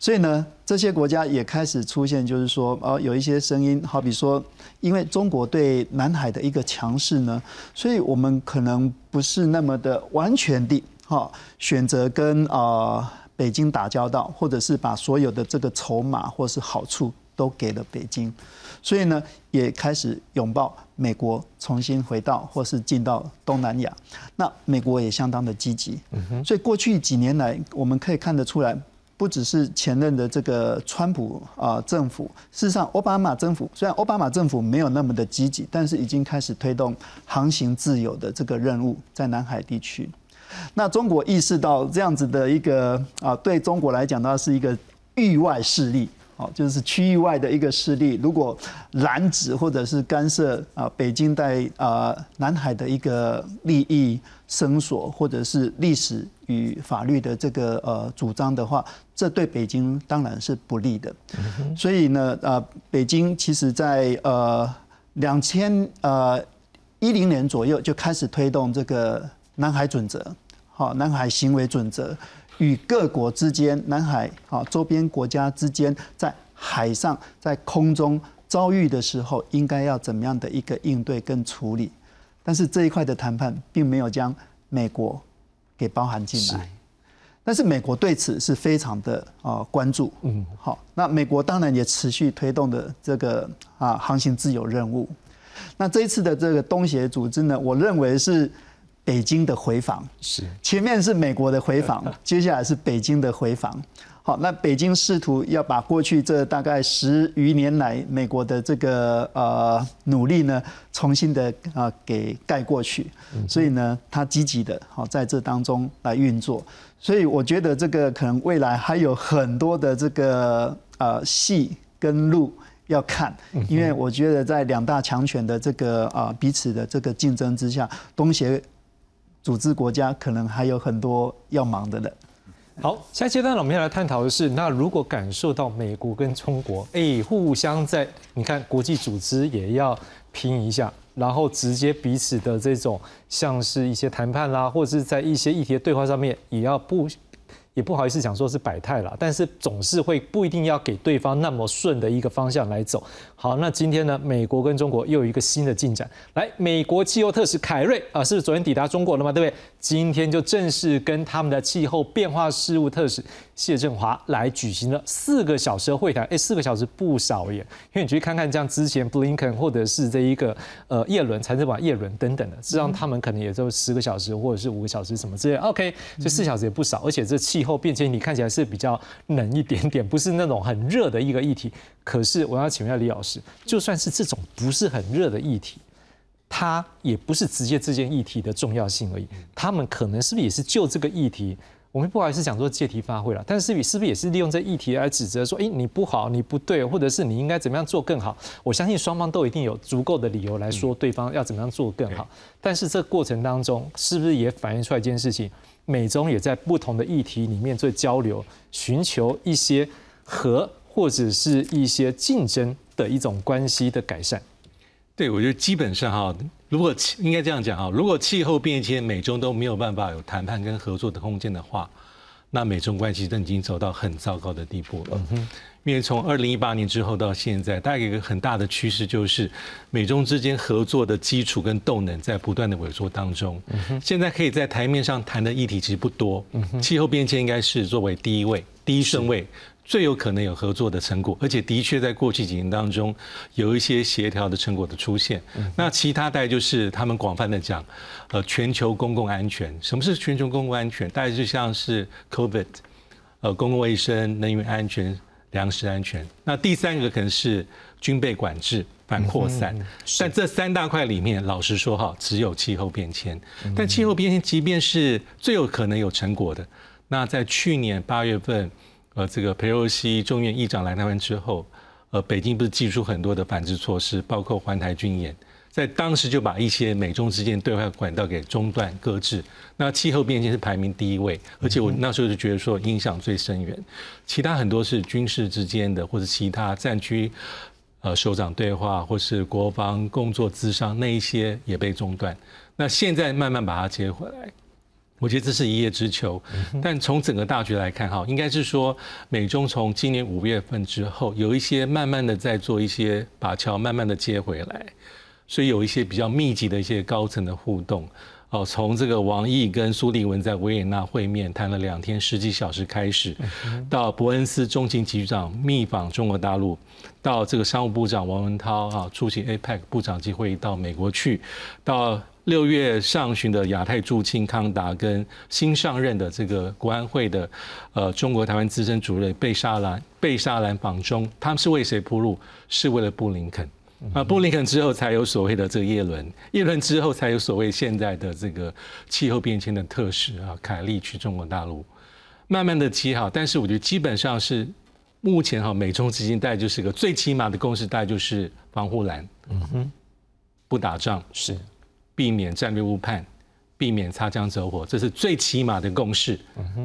所以呢，这些国家也开始出现，就是说，哦，有一些声音，好比说，因为中国对南海的一个强势呢，所以我们可能不是那么的完全的，哈，选择跟啊北京打交道，或者是把所有的这个筹码或是好处都给了北京，所以呢，也开始拥抱美国重新回到或是进到东南亚。那美国也相当的积极，所以过去几年来，我们可以看得出来。不只是前任的这个川普啊政府，事实上，奥巴马政府虽然奥巴马政府没有那么的积极，但是已经开始推动航行自由的这个任务在南海地区。那中国意识到这样子的一个啊，对中国来讲，呢是一个域外势力。哦，就是区域外的一个势力，如果拦止或者是干涉啊，北京在啊南海的一个利益伸索，或者是历史与法律的这个呃主张的话，这对北京当然是不利的。所以呢，呃，北京其实在呃两千呃一零年左右就开始推动这个南海准则，好，南海行为准则。与各国之间、南海啊周边国家之间，在海上、在空中遭遇的时候，应该要怎么样的一个应对跟处理？但是这一块的谈判并没有将美国给包含进来。但是美国对此是非常的啊关注。嗯，好，那美国当然也持续推动的这个啊航行自由任务。那这一次的这个东协组织呢，我认为是。北京的回访是前面是美国的回访，接下来是北京的回访。好，那北京试图要把过去这大概十余年来美国的这个呃努力呢，重新的啊给盖过去。所以呢，他积极的好在这当中来运作。所以我觉得这个可能未来还有很多的这个呃戏跟路要看，因为我觉得在两大强权的这个啊彼此的这个竞争之下，东协。组织国家可能还有很多要忙的人。好，下阶段，我们要来探讨的是，那如果感受到美国跟中国，哎，互相在你看国际组织也要拼一下，然后直接彼此的这种像是一些谈判啦，或者是在一些议题的对话上面，也要不。也不好意思讲说是百态了，但是总是会不一定要给对方那么顺的一个方向来走。好，那今天呢，美国跟中国又有一个新的进展。来，美国气候特使凯瑞啊，是昨天抵达中国了嘛？对不对？今天就正式跟他们的气候变化事务特使谢振华来举行了四个小时的会谈。哎，四个小时不少耶，因为你去看看，像之前布林肯或者是这一个呃叶伦财政部叶伦等等的，实际上他们可能也就十个小时或者是五个小时什么之类。OK，这四小时也不少，而且这气候变迁你看起来是比较冷一点点，不是那种很热的一个议题。可是我要请问一下李老师，就算是这种不是很热的议题。它也不是直接这件议题的重要性而已，他们可能是不是也是就这个议题，我们不好意思讲说借题发挥了，但是是不是也是利用这议题来指责说，哎，你不好，你不对，或者是你应该怎么样做更好？我相信双方都一定有足够的理由来说对方要怎么样做更好。但是这过程当中，是不是也反映出来一件事情？美中也在不同的议题里面做交流，寻求一些和或者是一些竞争的一种关系的改善。对，我觉得基本上哈，如果应该这样讲啊，如果气候变迁美中都没有办法有谈判跟合作的空间的话，那美中关系都已经走到很糟糕的地步了。因为从二零一八年之后到现在，大概一个很大的趋势就是，美中之间合作的基础跟动能在不断的萎缩当中。现在可以在台面上谈的议题其实不多，气候变迁应该是作为第一位、第一顺位。最有可能有合作的成果，而且的确在过去几年当中有一些协调的成果的出现。那其他大概就是他们广泛的讲，呃，全球公共安全。什么是全球公共安全？大概就像是 COVID，呃，公共卫生、能源安全、粮食安全。那第三个可能是军备管制、反扩散。但这三大块里面，老实说哈，只有气候变迁。但气候变迁即便是最有可能有成果的，那在去年八月份。呃，这个佩洛西众院议长来台湾之后，呃，北京不是寄出很多的反制措施，包括环台军演，在当时就把一些美中之间对话管道给中断搁置。那气候变迁是排名第一位，而且我那时候就觉得说影响最深远。其他很多是军事之间的，或者其他战区呃首长对话，或是国防工作资商那一些也被中断。那现在慢慢把它接回来。我觉得这是一叶之秋，但从整个大局来看，哈，应该是说美中从今年五月份之后，有一些慢慢的在做一些把桥慢慢的接回来，所以有一些比较密集的一些高层的互动，哦，从这个王毅跟苏利文在维也纳会面谈了两天十几小时开始，到伯恩斯中情局长密访中国大陆，到这个商务部长王文涛啊出席 APEC 部长级会议到美国去，到。六月上旬的亚太驻青康达跟新上任的这个国安会的呃中国台湾资深主任贝沙兰贝沙兰访中，他们是为谁铺路？是为了布林肯。啊，布林肯之后才有所谓的这个叶伦，叶伦之后才有所谓现在的这个气候变迁的特使啊，凯利去中国大陆，慢慢的起好，但是我觉得基本上是目前哈美中之间大概就是个最起码的共识，大概就是防护栏，嗯哼，不打仗。是避免战略误判。避免擦枪走火，这是最起码的共识。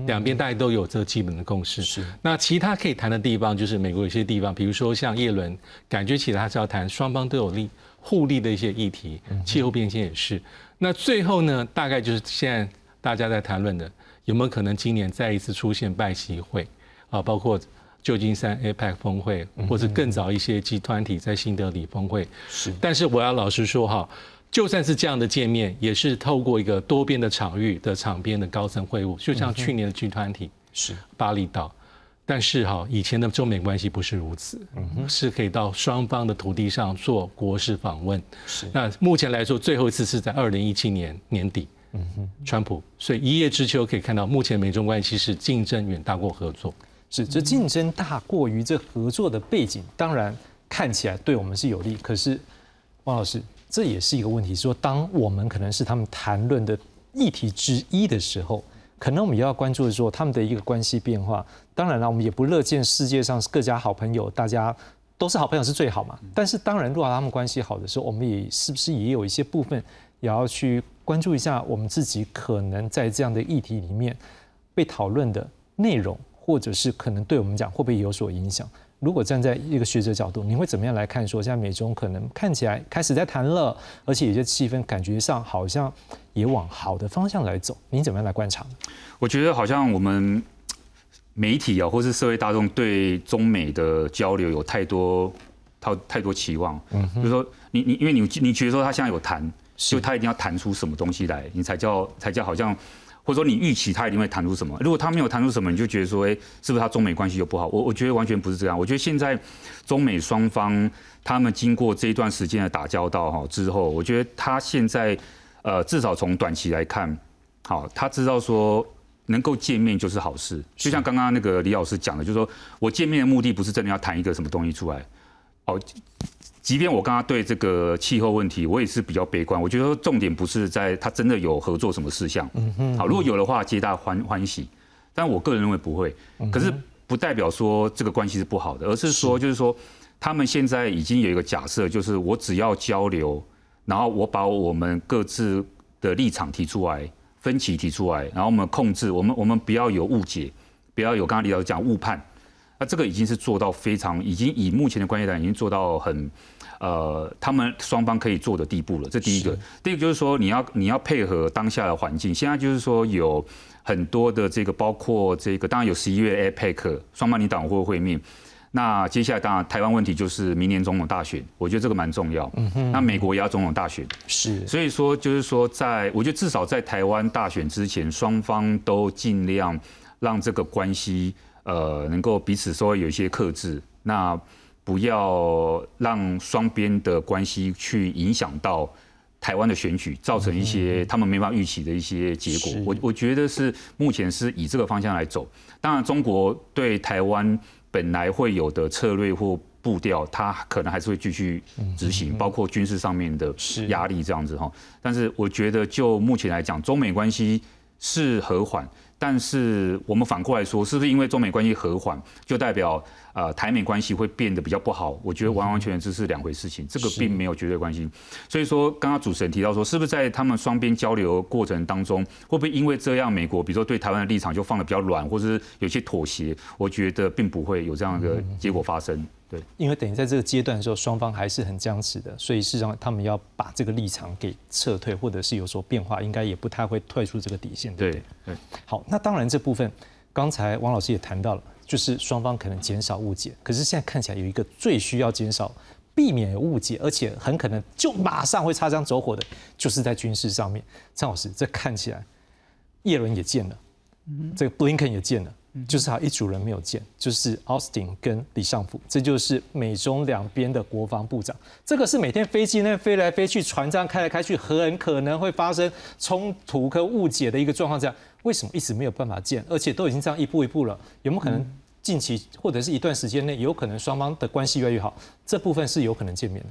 两边大家都有这基本的共识。是。那其他可以谈的地方，就是美国有些地方，比如说像叶伦，感觉起来他是要谈双方都有利、互利的一些议题，气候变迁也是。那最后呢，大概就是现在大家在谈论的，有没有可能今年再一次出现拜习会啊？包括旧金山 APEC 峰会，或者更早一些集团体在新德里峰会。是。但是我要老实说哈。就算是这样的见面，也是透过一个多边的场域的场边的高层会晤，就像去年的集团体是巴厘岛。但是哈，以前的中美关系不是如此，是可以到双方的土地上做国事访问。是那目前来说，最后一次是在二零一七年年底，嗯哼，川普。所以一叶知秋可以看到，目前美中关系是竞争远大过合作。是这竞争大过于这合作的背景，当然看起来对我们是有利。可是汪老师。这也是一个问题，说当我们可能是他们谈论的议题之一的时候，可能我们也要关注的说他们的一个关系变化。当然了，我们也不乐见世界上各家好朋友，大家都是好朋友是最好嘛。但是当然，如果他们关系好的时候，我们也是不是也有一些部分也要去关注一下我们自己可能在这样的议题里面被讨论的内容，或者是可能对我们讲会不会有所影响？如果站在一个学者角度，你会怎么样来看？说现在美中可能看起来开始在谈了，而且有些气氛感觉上好像也往好的方向来走。你怎么样来观察？我觉得好像我们媒体啊，或是社会大众对中美的交流有太多太太多期望。嗯，就是说你你因为你你觉得说他现在有谈，就他一定要谈出什么东西来，你才叫才叫好像。或者说你预期他一定会谈出什么？如果他没有谈出什么，你就觉得说，哎，是不是他中美关系就不好？我我觉得完全不是这样。我觉得现在中美双方他们经过这一段时间的打交道哈之后，我觉得他现在呃至少从短期来看，好，他知道说能够见面就是好事。就像刚刚那个李老师讲的，就是说我见面的目的不是真的要谈一个什么东西出来，哦。即便我刚刚对这个气候问题，我也是比较悲观。我觉得重点不是在他真的有合作什么事项，好，如果有的话，皆大欢欢喜。但我个人认为不会。可是不代表说这个关系是不好的，而是说就是说，他们现在已经有一个假设，就是我只要交流，然后我把我们各自的立场提出来，分歧提出来，然后我们控制，我们我们不要有误解，不要有刚刚李老师讲误判。那这个已经是做到非常，已经以目前的关系来已经做到很。呃，他们双方可以做的地步了，这第一个。第一个就是说，你要你要配合当下的环境。现在就是说，有很多的这个，包括这个，当然有十一月 APEC 双方领导会会面。那接下来当然台湾问题就是明年总统大选，我觉得这个蛮重要。嗯哼。那美国也要总统大选，是。所以说就是说，在我觉得至少在台湾大选之前，双方都尽量让这个关系呃能够彼此稍微有一些克制。那不要让双边的关系去影响到台湾的选举，造成一些他们没法预期的一些结果。我我觉得是目前是以这个方向来走。当然，中国对台湾本来会有的策略或步调，它可能还是会继续执行，包括军事上面的压力这样子哈。但是，我觉得就目前来讲，中美关系是和缓。但是我们反过来说，是不是因为中美关系和缓，就代表呃台美关系会变得比较不好？我觉得完完全全这是两回事情，这个并没有绝对关系。所以说，刚刚主持人提到说，是不是在他们双边交流过程当中，会不会因为这样，美国比如说对台湾的立场就放的比较软，或者是有些妥协？我觉得并不会有这样的结果发生。对，因为等于在这个阶段的时候，双方还是很僵持的，所以事实上他们要把这个立场给撤退，或者是有所变化，应该也不太会退出这个底线，对不对？对。好，那当然这部分，刚才王老师也谈到了，就是双方可能减少误解，可是现在看起来有一个最需要减少、避免误解，而且很可能就马上会擦枪走火的，就是在军事上面。张老师，这看起来，叶伦也见了，这个布林肯也见了。就是他一组人没有见，就是奥斯汀跟李尚福，这就是美中两边的国防部长。这个是每天飞机那飞来飞去，船这样开来开去，很可能会发生冲突跟误解的一个状况。这样为什么一直没有办法见？而且都已经这样一步一步了，有没有可能近期或者是一段时间内，有可能双方的关系越来越好？这部分是有可能见面的。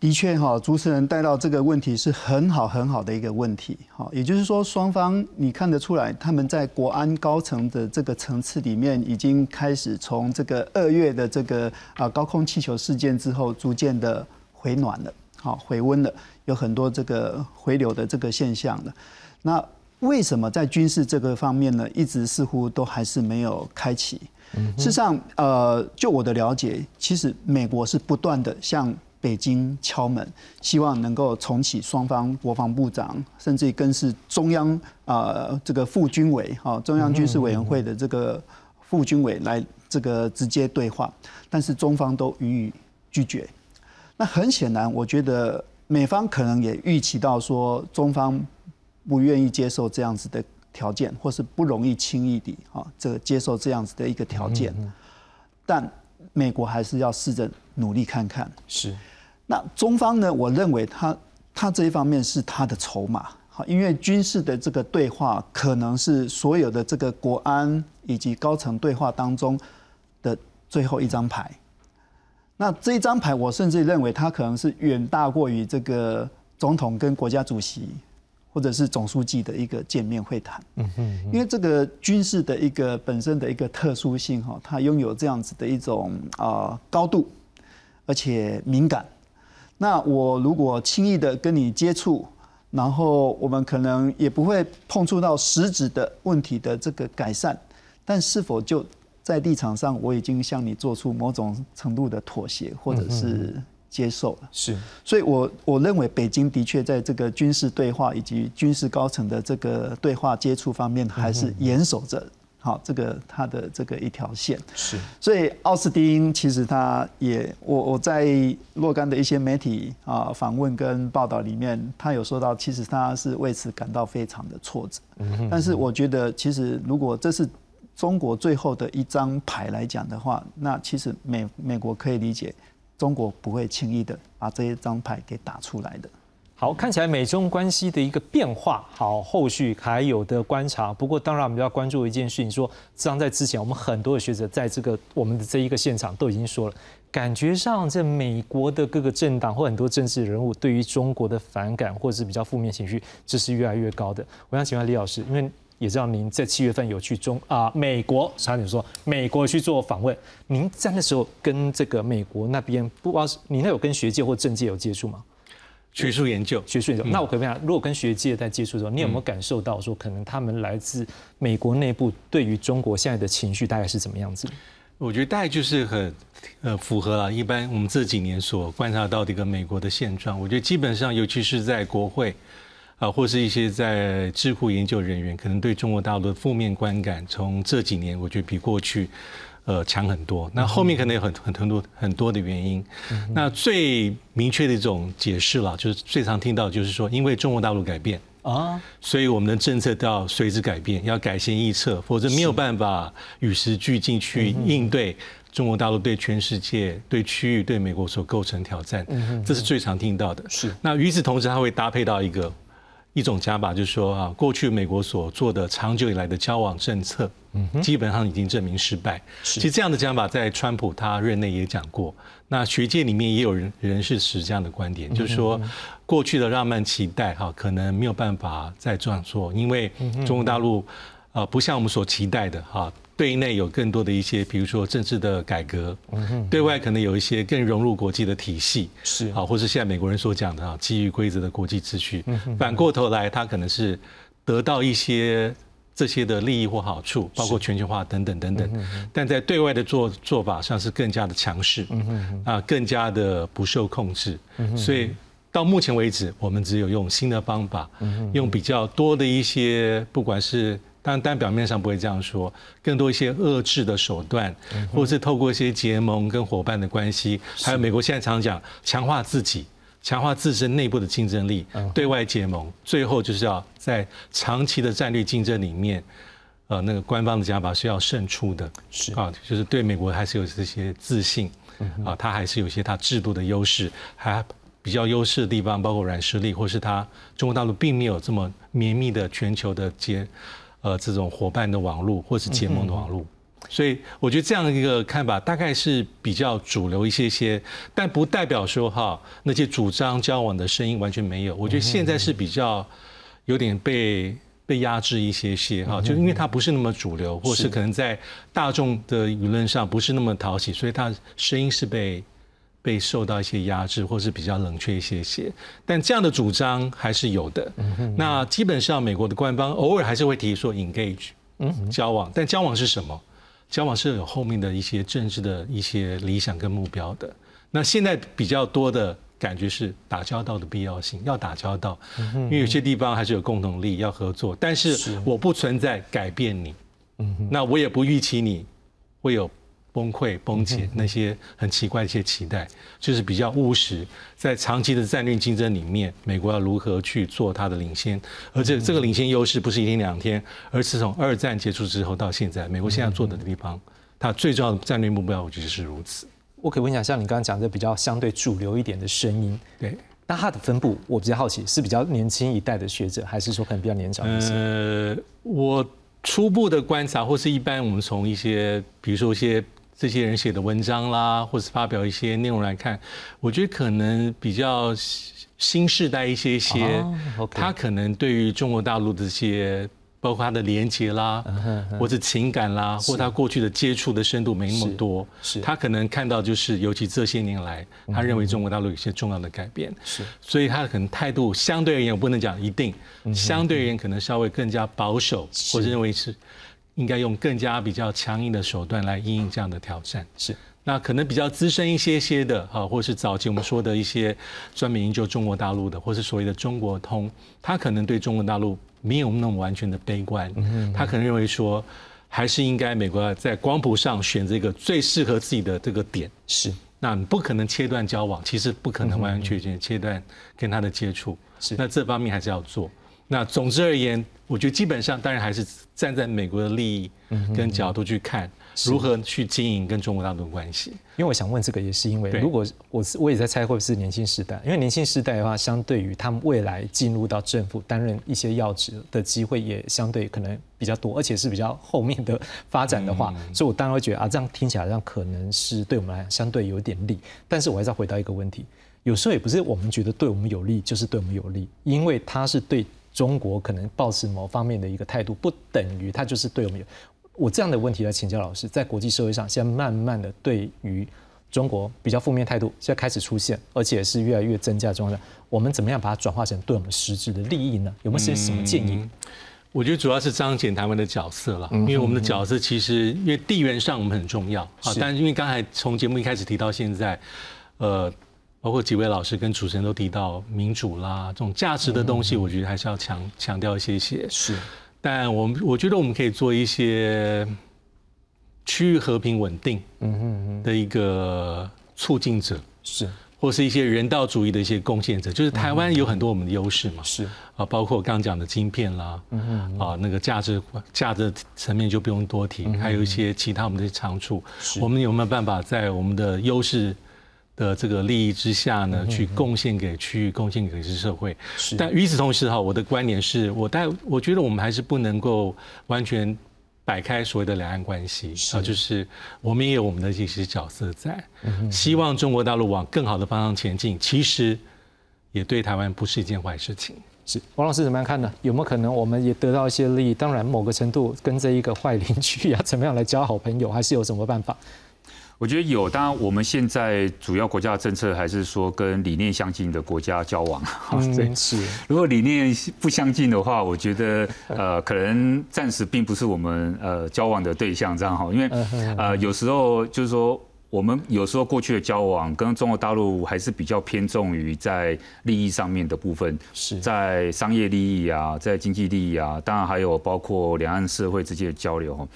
的确哈，主持人带到这个问题是很好很好的一个问题哈，也就是说双方你看得出来，他们在国安高层的这个层次里面，已经开始从这个二月的这个啊高空气球事件之后，逐渐的回暖了，好回温了，有很多这个回流的这个现象了。那为什么在军事这个方面呢，一直似乎都还是没有开启？事实上，呃，就我的了解，其实美国是不断的向北京敲门，希望能够重启双方国防部长，甚至更是中央啊这个副军委哈中央军事委员会的这个副军委来这个直接对话，但是中方都予以拒绝。那很显然，我觉得美方可能也预期到说中方不愿意接受这样子的条件，或是不容易轻易地啊这个接受这样子的一个条件，但美国还是要试着努力看看。是。那中方呢？我认为他他这一方面是他的筹码，好，因为军事的这个对话可能是所有的这个国安以及高层对话当中的最后一张牌。那这一张牌，我甚至认为它可能是远大过于这个总统跟国家主席或者是总书记的一个见面会谈。嗯哼，因为这个军事的一个本身的一个特殊性哈，它拥有这样子的一种啊高度，而且敏感。那我如果轻易的跟你接触，然后我们可能也不会碰触到实质的问题的这个改善，但是否就在立场上我已经向你做出某种程度的妥协或者是接受了？是，所以我我认为北京的确在这个军事对话以及军事高层的这个对话接触方面，还是严守着。好，这个他的这个一条线是，所以奥斯汀其实他也，我我在若干的一些媒体啊访问跟报道里面，他有说到，其实他是为此感到非常的挫折。嗯但是我觉得，其实如果这是中国最后的一张牌来讲的话，那其实美美国可以理解，中国不会轻易的把这一张牌给打出来的。好，看起来美中关系的一个变化，好，后续还有的观察。不过，当然我们要关注一件事情，说，实际上在之前，我们很多的学者在这个我们的这一个现场都已经说了，感觉上在美国的各个政党或很多政治人物对于中国的反感或者是比较负面情绪，这是越来越高的。我想请问李老师，因为也知道您在七月份有去中啊美国，差点说美国去做访问，您在那时候跟这个美国那边，不知道是你那有跟学界或政界有接触吗？学术研究，学术研究。那我可以问下，如果跟学界在接触的时候，你有没有感受到说，可能他们来自美国内部对于中国现在的情绪大概是怎么样子？我觉得大概就是很呃符合了一般我们这几年所观察到的一个美国的现状。我觉得基本上，尤其是在国会啊，或是一些在智库研究人员，可能对中国大陆的负面观感，从这几年我觉得比过去。呃，强很多。那后面可能有很很很多很多的原因。那最明确的一种解释了，就是最常听到就是说，因为中国大陆改变啊，所以我们的政策都要随之改变，要改弦易辙，否则没有办法与时俱进去应对中国大陆对全世界、对区域、对美国所构成挑战。这是最常听到的。是。那与此同时，它会搭配到一个。一种讲法就是说啊，过去美国所做的长久以来的交往政策，基本上已经证明失败。其实这样的讲法在川普他任内也讲过。那学界里面也有人人是持这样的观点，就是说过去的浪漫期待哈，可能没有办法再这样做，因为中国大陆啊不像我们所期待的哈。对内有更多的一些，比如说政治的改革，对外可能有一些更融入国际的体系，是啊，或是现在美国人所讲的啊，基于规则的国际秩序。反过头来，他可能是得到一些这些的利益或好处，包括全球化等等等等。但在对外的做做法上是更加的强势，啊，更加的不受控制。所以到目前为止，我们只有用新的方法，用比较多的一些，不管是。但但表面上不会这样说，更多一些遏制的手段，或者是透过一些结盟跟伙伴的关系，还有美国现在常讲强化自己，强化自身内部的竞争力，对外结盟，最后就是要在长期的战略竞争里面，呃，那个官方的讲法是要胜出的，是啊，就是对美国还是有这些自信，啊，他还是有些他制度的优势，还比较优势的地方，包括软实力，或是他中国大陆并没有这么绵密的全球的结。呃，这种伙伴的网络或是结盟的网络，所以我觉得这样一个看法大概是比较主流一些些，但不代表说哈那些主张交往的声音完全没有。我觉得现在是比较有点被被压制一些些哈，就因为它不是那么主流，或是。可能在大众的舆论上不是那么讨喜，所以它声音是被被受到一些压制，或是比较冷却一些些。但这样的主张还是有的。那基本上美国的官方偶尔还是会提说 engage，嗯交往，但交往是什么？交往是有后面的一些政治的一些理想跟目标的。那现在比较多的感觉是打交道的必要性，要打交道，因为有些地方还是有共同利益要合作，但是我不存在改变你，嗯那我也不预期你会有。崩溃、崩解那些很奇怪的一些期待，就是比较务实。在长期的战略竞争里面，美国要如何去做它的领先？而且这个领先优势不是一天两天，而是从二战结束之后到现在，美国现在做的地方，它最重要的战略目标，我觉得是如此。我可以问一下，像你刚刚讲的比较相对主流一点的声音，对，那它的分布，我比较好奇，是比较年轻一代的学者，还是说可能比较年长一些？呃，我初步的观察，或是一般我们从一些，比如说一些。这些人写的文章啦，或是发表一些内容来看，我觉得可能比较新时代一些些，他可能对于中国大陆的这些，包括他的连接啦，或者情感啦，或他过去的接触的深度没那么多，是他可能看到就是，尤其这些年来，他认为中国大陆有些重要的改变，是，所以他可能态度相对而言，我不能讲一定，相对而言可能稍微更加保守，或者认为是。应该用更加比较强硬的手段来应应这样的挑战。是，那可能比较资深一些些的，哈，或是早期我们说的一些专门研究中国大陆的，或是所谓的中国通，他可能对中国大陆没有那么完全的悲观。嗯他可能认为说，还是应该美国在光谱上选择一个最适合自己的这个点。是，那不可能切断交往，其实不可能完完全全切断跟他的接触。是，那这方面还是要做。那总之而言，我觉得基本上当然还是站在美国的利益跟角度去看，如何去经营跟中国大陆的关系。因为我想问这个，也是因为如果我是我也在猜会不会是年轻时代，因为年轻时代的话，相对于他们未来进入到政府担任一些要职的机会也相对可能比较多，而且是比较后面的发展的话，所以我当然会觉得啊，这样听起来这样可能是对我们来相对有点利。但是我还是要回到一个问题，有时候也不是我们觉得对我们有利就是对我们有利，因为它是对。中国可能抱持某方面的一个态度，不等于他就是对我们有我这样的问题来请教老师，在国际社会上，现在慢慢的对于中国比较负面态度，现在开始出现，而且是越来越增加中的，我们怎么样把它转化成对我们实质的利益呢？有没有些什么建议？我觉得主要是彰显台湾的角色了，因为我们的角色其实因为地缘上我们很重要啊，但是因为刚才从节目一开始提到现在，呃。包括几位老师跟主持人都提到民主啦，这种价值的东西，我觉得还是要强强调一些些。是，但我们我觉得我们可以做一些区域和平稳定，嗯嗯嗯的一个促进者，是，或是一些人道主义的一些贡献者。就是台湾有很多我们的优势嘛，是。啊，包括我刚刚讲的晶片啦，嗯嗯啊，那个价值价值层面就不用多提，还有一些其他我们的长处，我们有没有办法在我们的优势？的这个利益之下呢，去贡献给区域，贡献给社会。但与此同时哈，我的观点是我带我觉得我们还是不能够完全摆开所谓的两岸关系啊，就是我们也有我们的一些角色在。希望中国大陆往更好的方向前进，其实也对台湾不是一件坏事情。是王老师怎么样看呢？有没有可能我们也得到一些利益？当然，某个程度跟这一个坏邻居要怎么样来交好朋友，还是有什么办法？我觉得有，当然我们现在主要国家的政策还是说跟理念相近的国家交往。嗯，是。如果理念不相近的话，我觉得 呃，可能暂时并不是我们呃交往的对象，这样哈。因为呃，有时候就是说，我们有时候过去的交往跟中国大陆还是比较偏重于在利益上面的部分，是在商业利益啊，在经济利益啊，当然还有包括两岸社会之间的交流哈。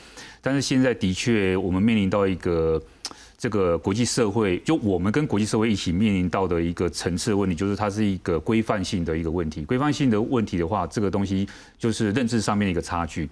但是现在的确，我们面临到一个。这个国际社会，就我们跟国际社会一起面临到的一个层次问题，就是它是一个规范性的一个问题。规范性的问题的话，这个东西就是认知上面的一个差距。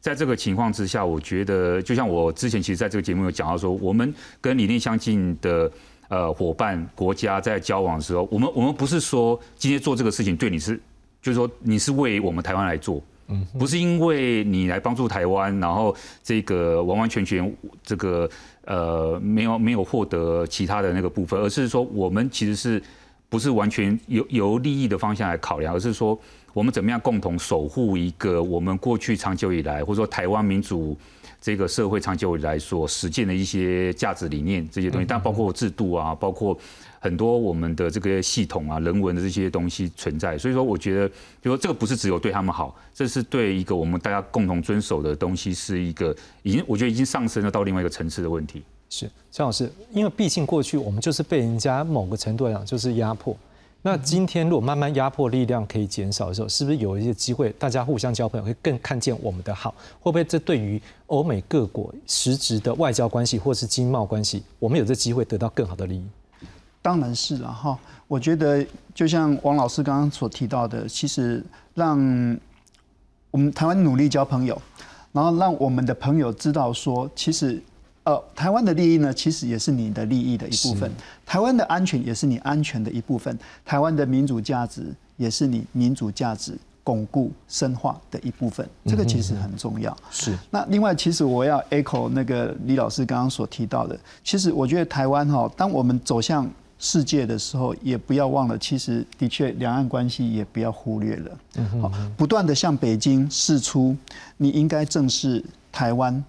在这个情况之下，我觉得就像我之前其实在这个节目有讲到说，我们跟理念相近的呃伙伴国家在交往的时候，我们我们不是说今天做这个事情对你是，就是说你是为我们台湾来做，嗯，不是因为你来帮助台湾，然后这个完完全全这个呃没有没有获得其他的那个部分，而是说我们其实是不是完全由由利益的方向来考量，而是说我们怎么样共同守护一个我们过去长久以来，或者说台湾民主这个社会长久以来所实践的一些价值理念这些东西，但包括制度啊，包括。很多我们的这个系统啊，人文的这些东西存在，所以说我觉得，就说这个不是只有对他们好，这是对一个我们大家共同遵守的东西，是一个已经我觉得已经上升了到另外一个层次的问题。是，张老师，因为毕竟过去我们就是被人家某个程度来讲就是压迫，那今天如果慢慢压迫力量可以减少的时候，是不是有一些机会，大家互相交朋友会更看见我们的好？会不会这对于欧美各国实质的外交关系或是经贸关系，我们有这机会得到更好的利益？当然是了哈，我觉得就像王老师刚刚所提到的，其实让我们台湾努力交朋友，然后让我们的朋友知道说，其实呃，台湾的利益呢，其实也是你的利益的一部分；台湾的安全也是你安全的一部分；台湾的民主价值也是你民主价值巩固深化的一部分。这个其实很重要。是。那另外，其实我要 echo 那个李老师刚刚所提到的，其实我觉得台湾哈，当我们走向世界的时候，也不要忘了，其实的确两岸关系也不要忽略了。好，不断的向北京示出，你应该正视台湾、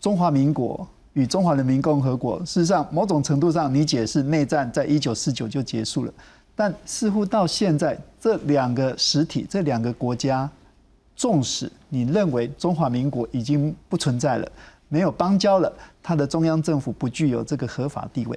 中华民国与中华人民共和国。事实上，某种程度上，你解释内战在一九四九就结束了，但似乎到现在，这两个实体、这两个国家，纵使你认为中华民国已经不存在了，没有邦交了，它的中央政府不具有这个合法地位。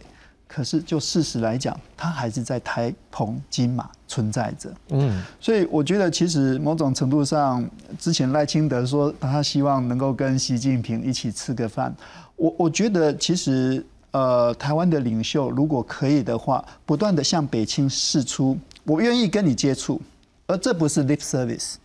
可是，就事实来讲，它还是在台澎金马存在着。嗯，所以我觉得，其实某种程度上，之前赖清德说他希望能够跟习近平一起吃个饭。我我觉得，其实呃，台湾的领袖如果可以的话，不断的向北京示出，我愿意跟你接触，而这不是 lip service。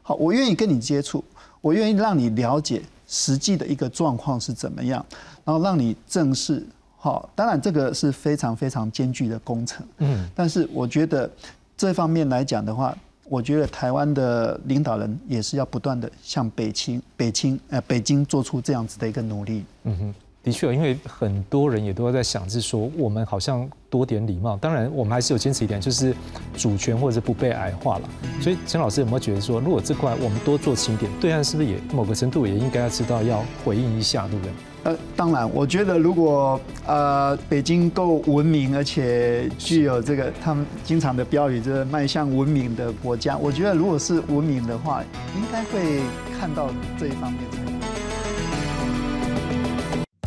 好，我愿意跟你接触，我愿意让你了解实际的一个状况是怎么样，然后让你正视。好，当然这个是非常非常艰巨的工程。嗯，但是我觉得这方面来讲的话，我觉得台湾的领导人也是要不断的向北清、北清呃北京做出这样子的一个努力。嗯哼，的确，因为很多人也都在想，是说我们好像多点礼貌。当然，我们还是有坚持一点，就是主权或者是不被矮化了。所以，陈老师有没有觉得说，如果这块我们多做轻一点，对岸是不是也某个程度也应该要知道要回应一下，对不对？呃，当然，我觉得如果呃北京够文明，而且具有这个他们经常的标语，就是迈向文明的国家，我觉得如果是文明的话，应该会看到这一方面。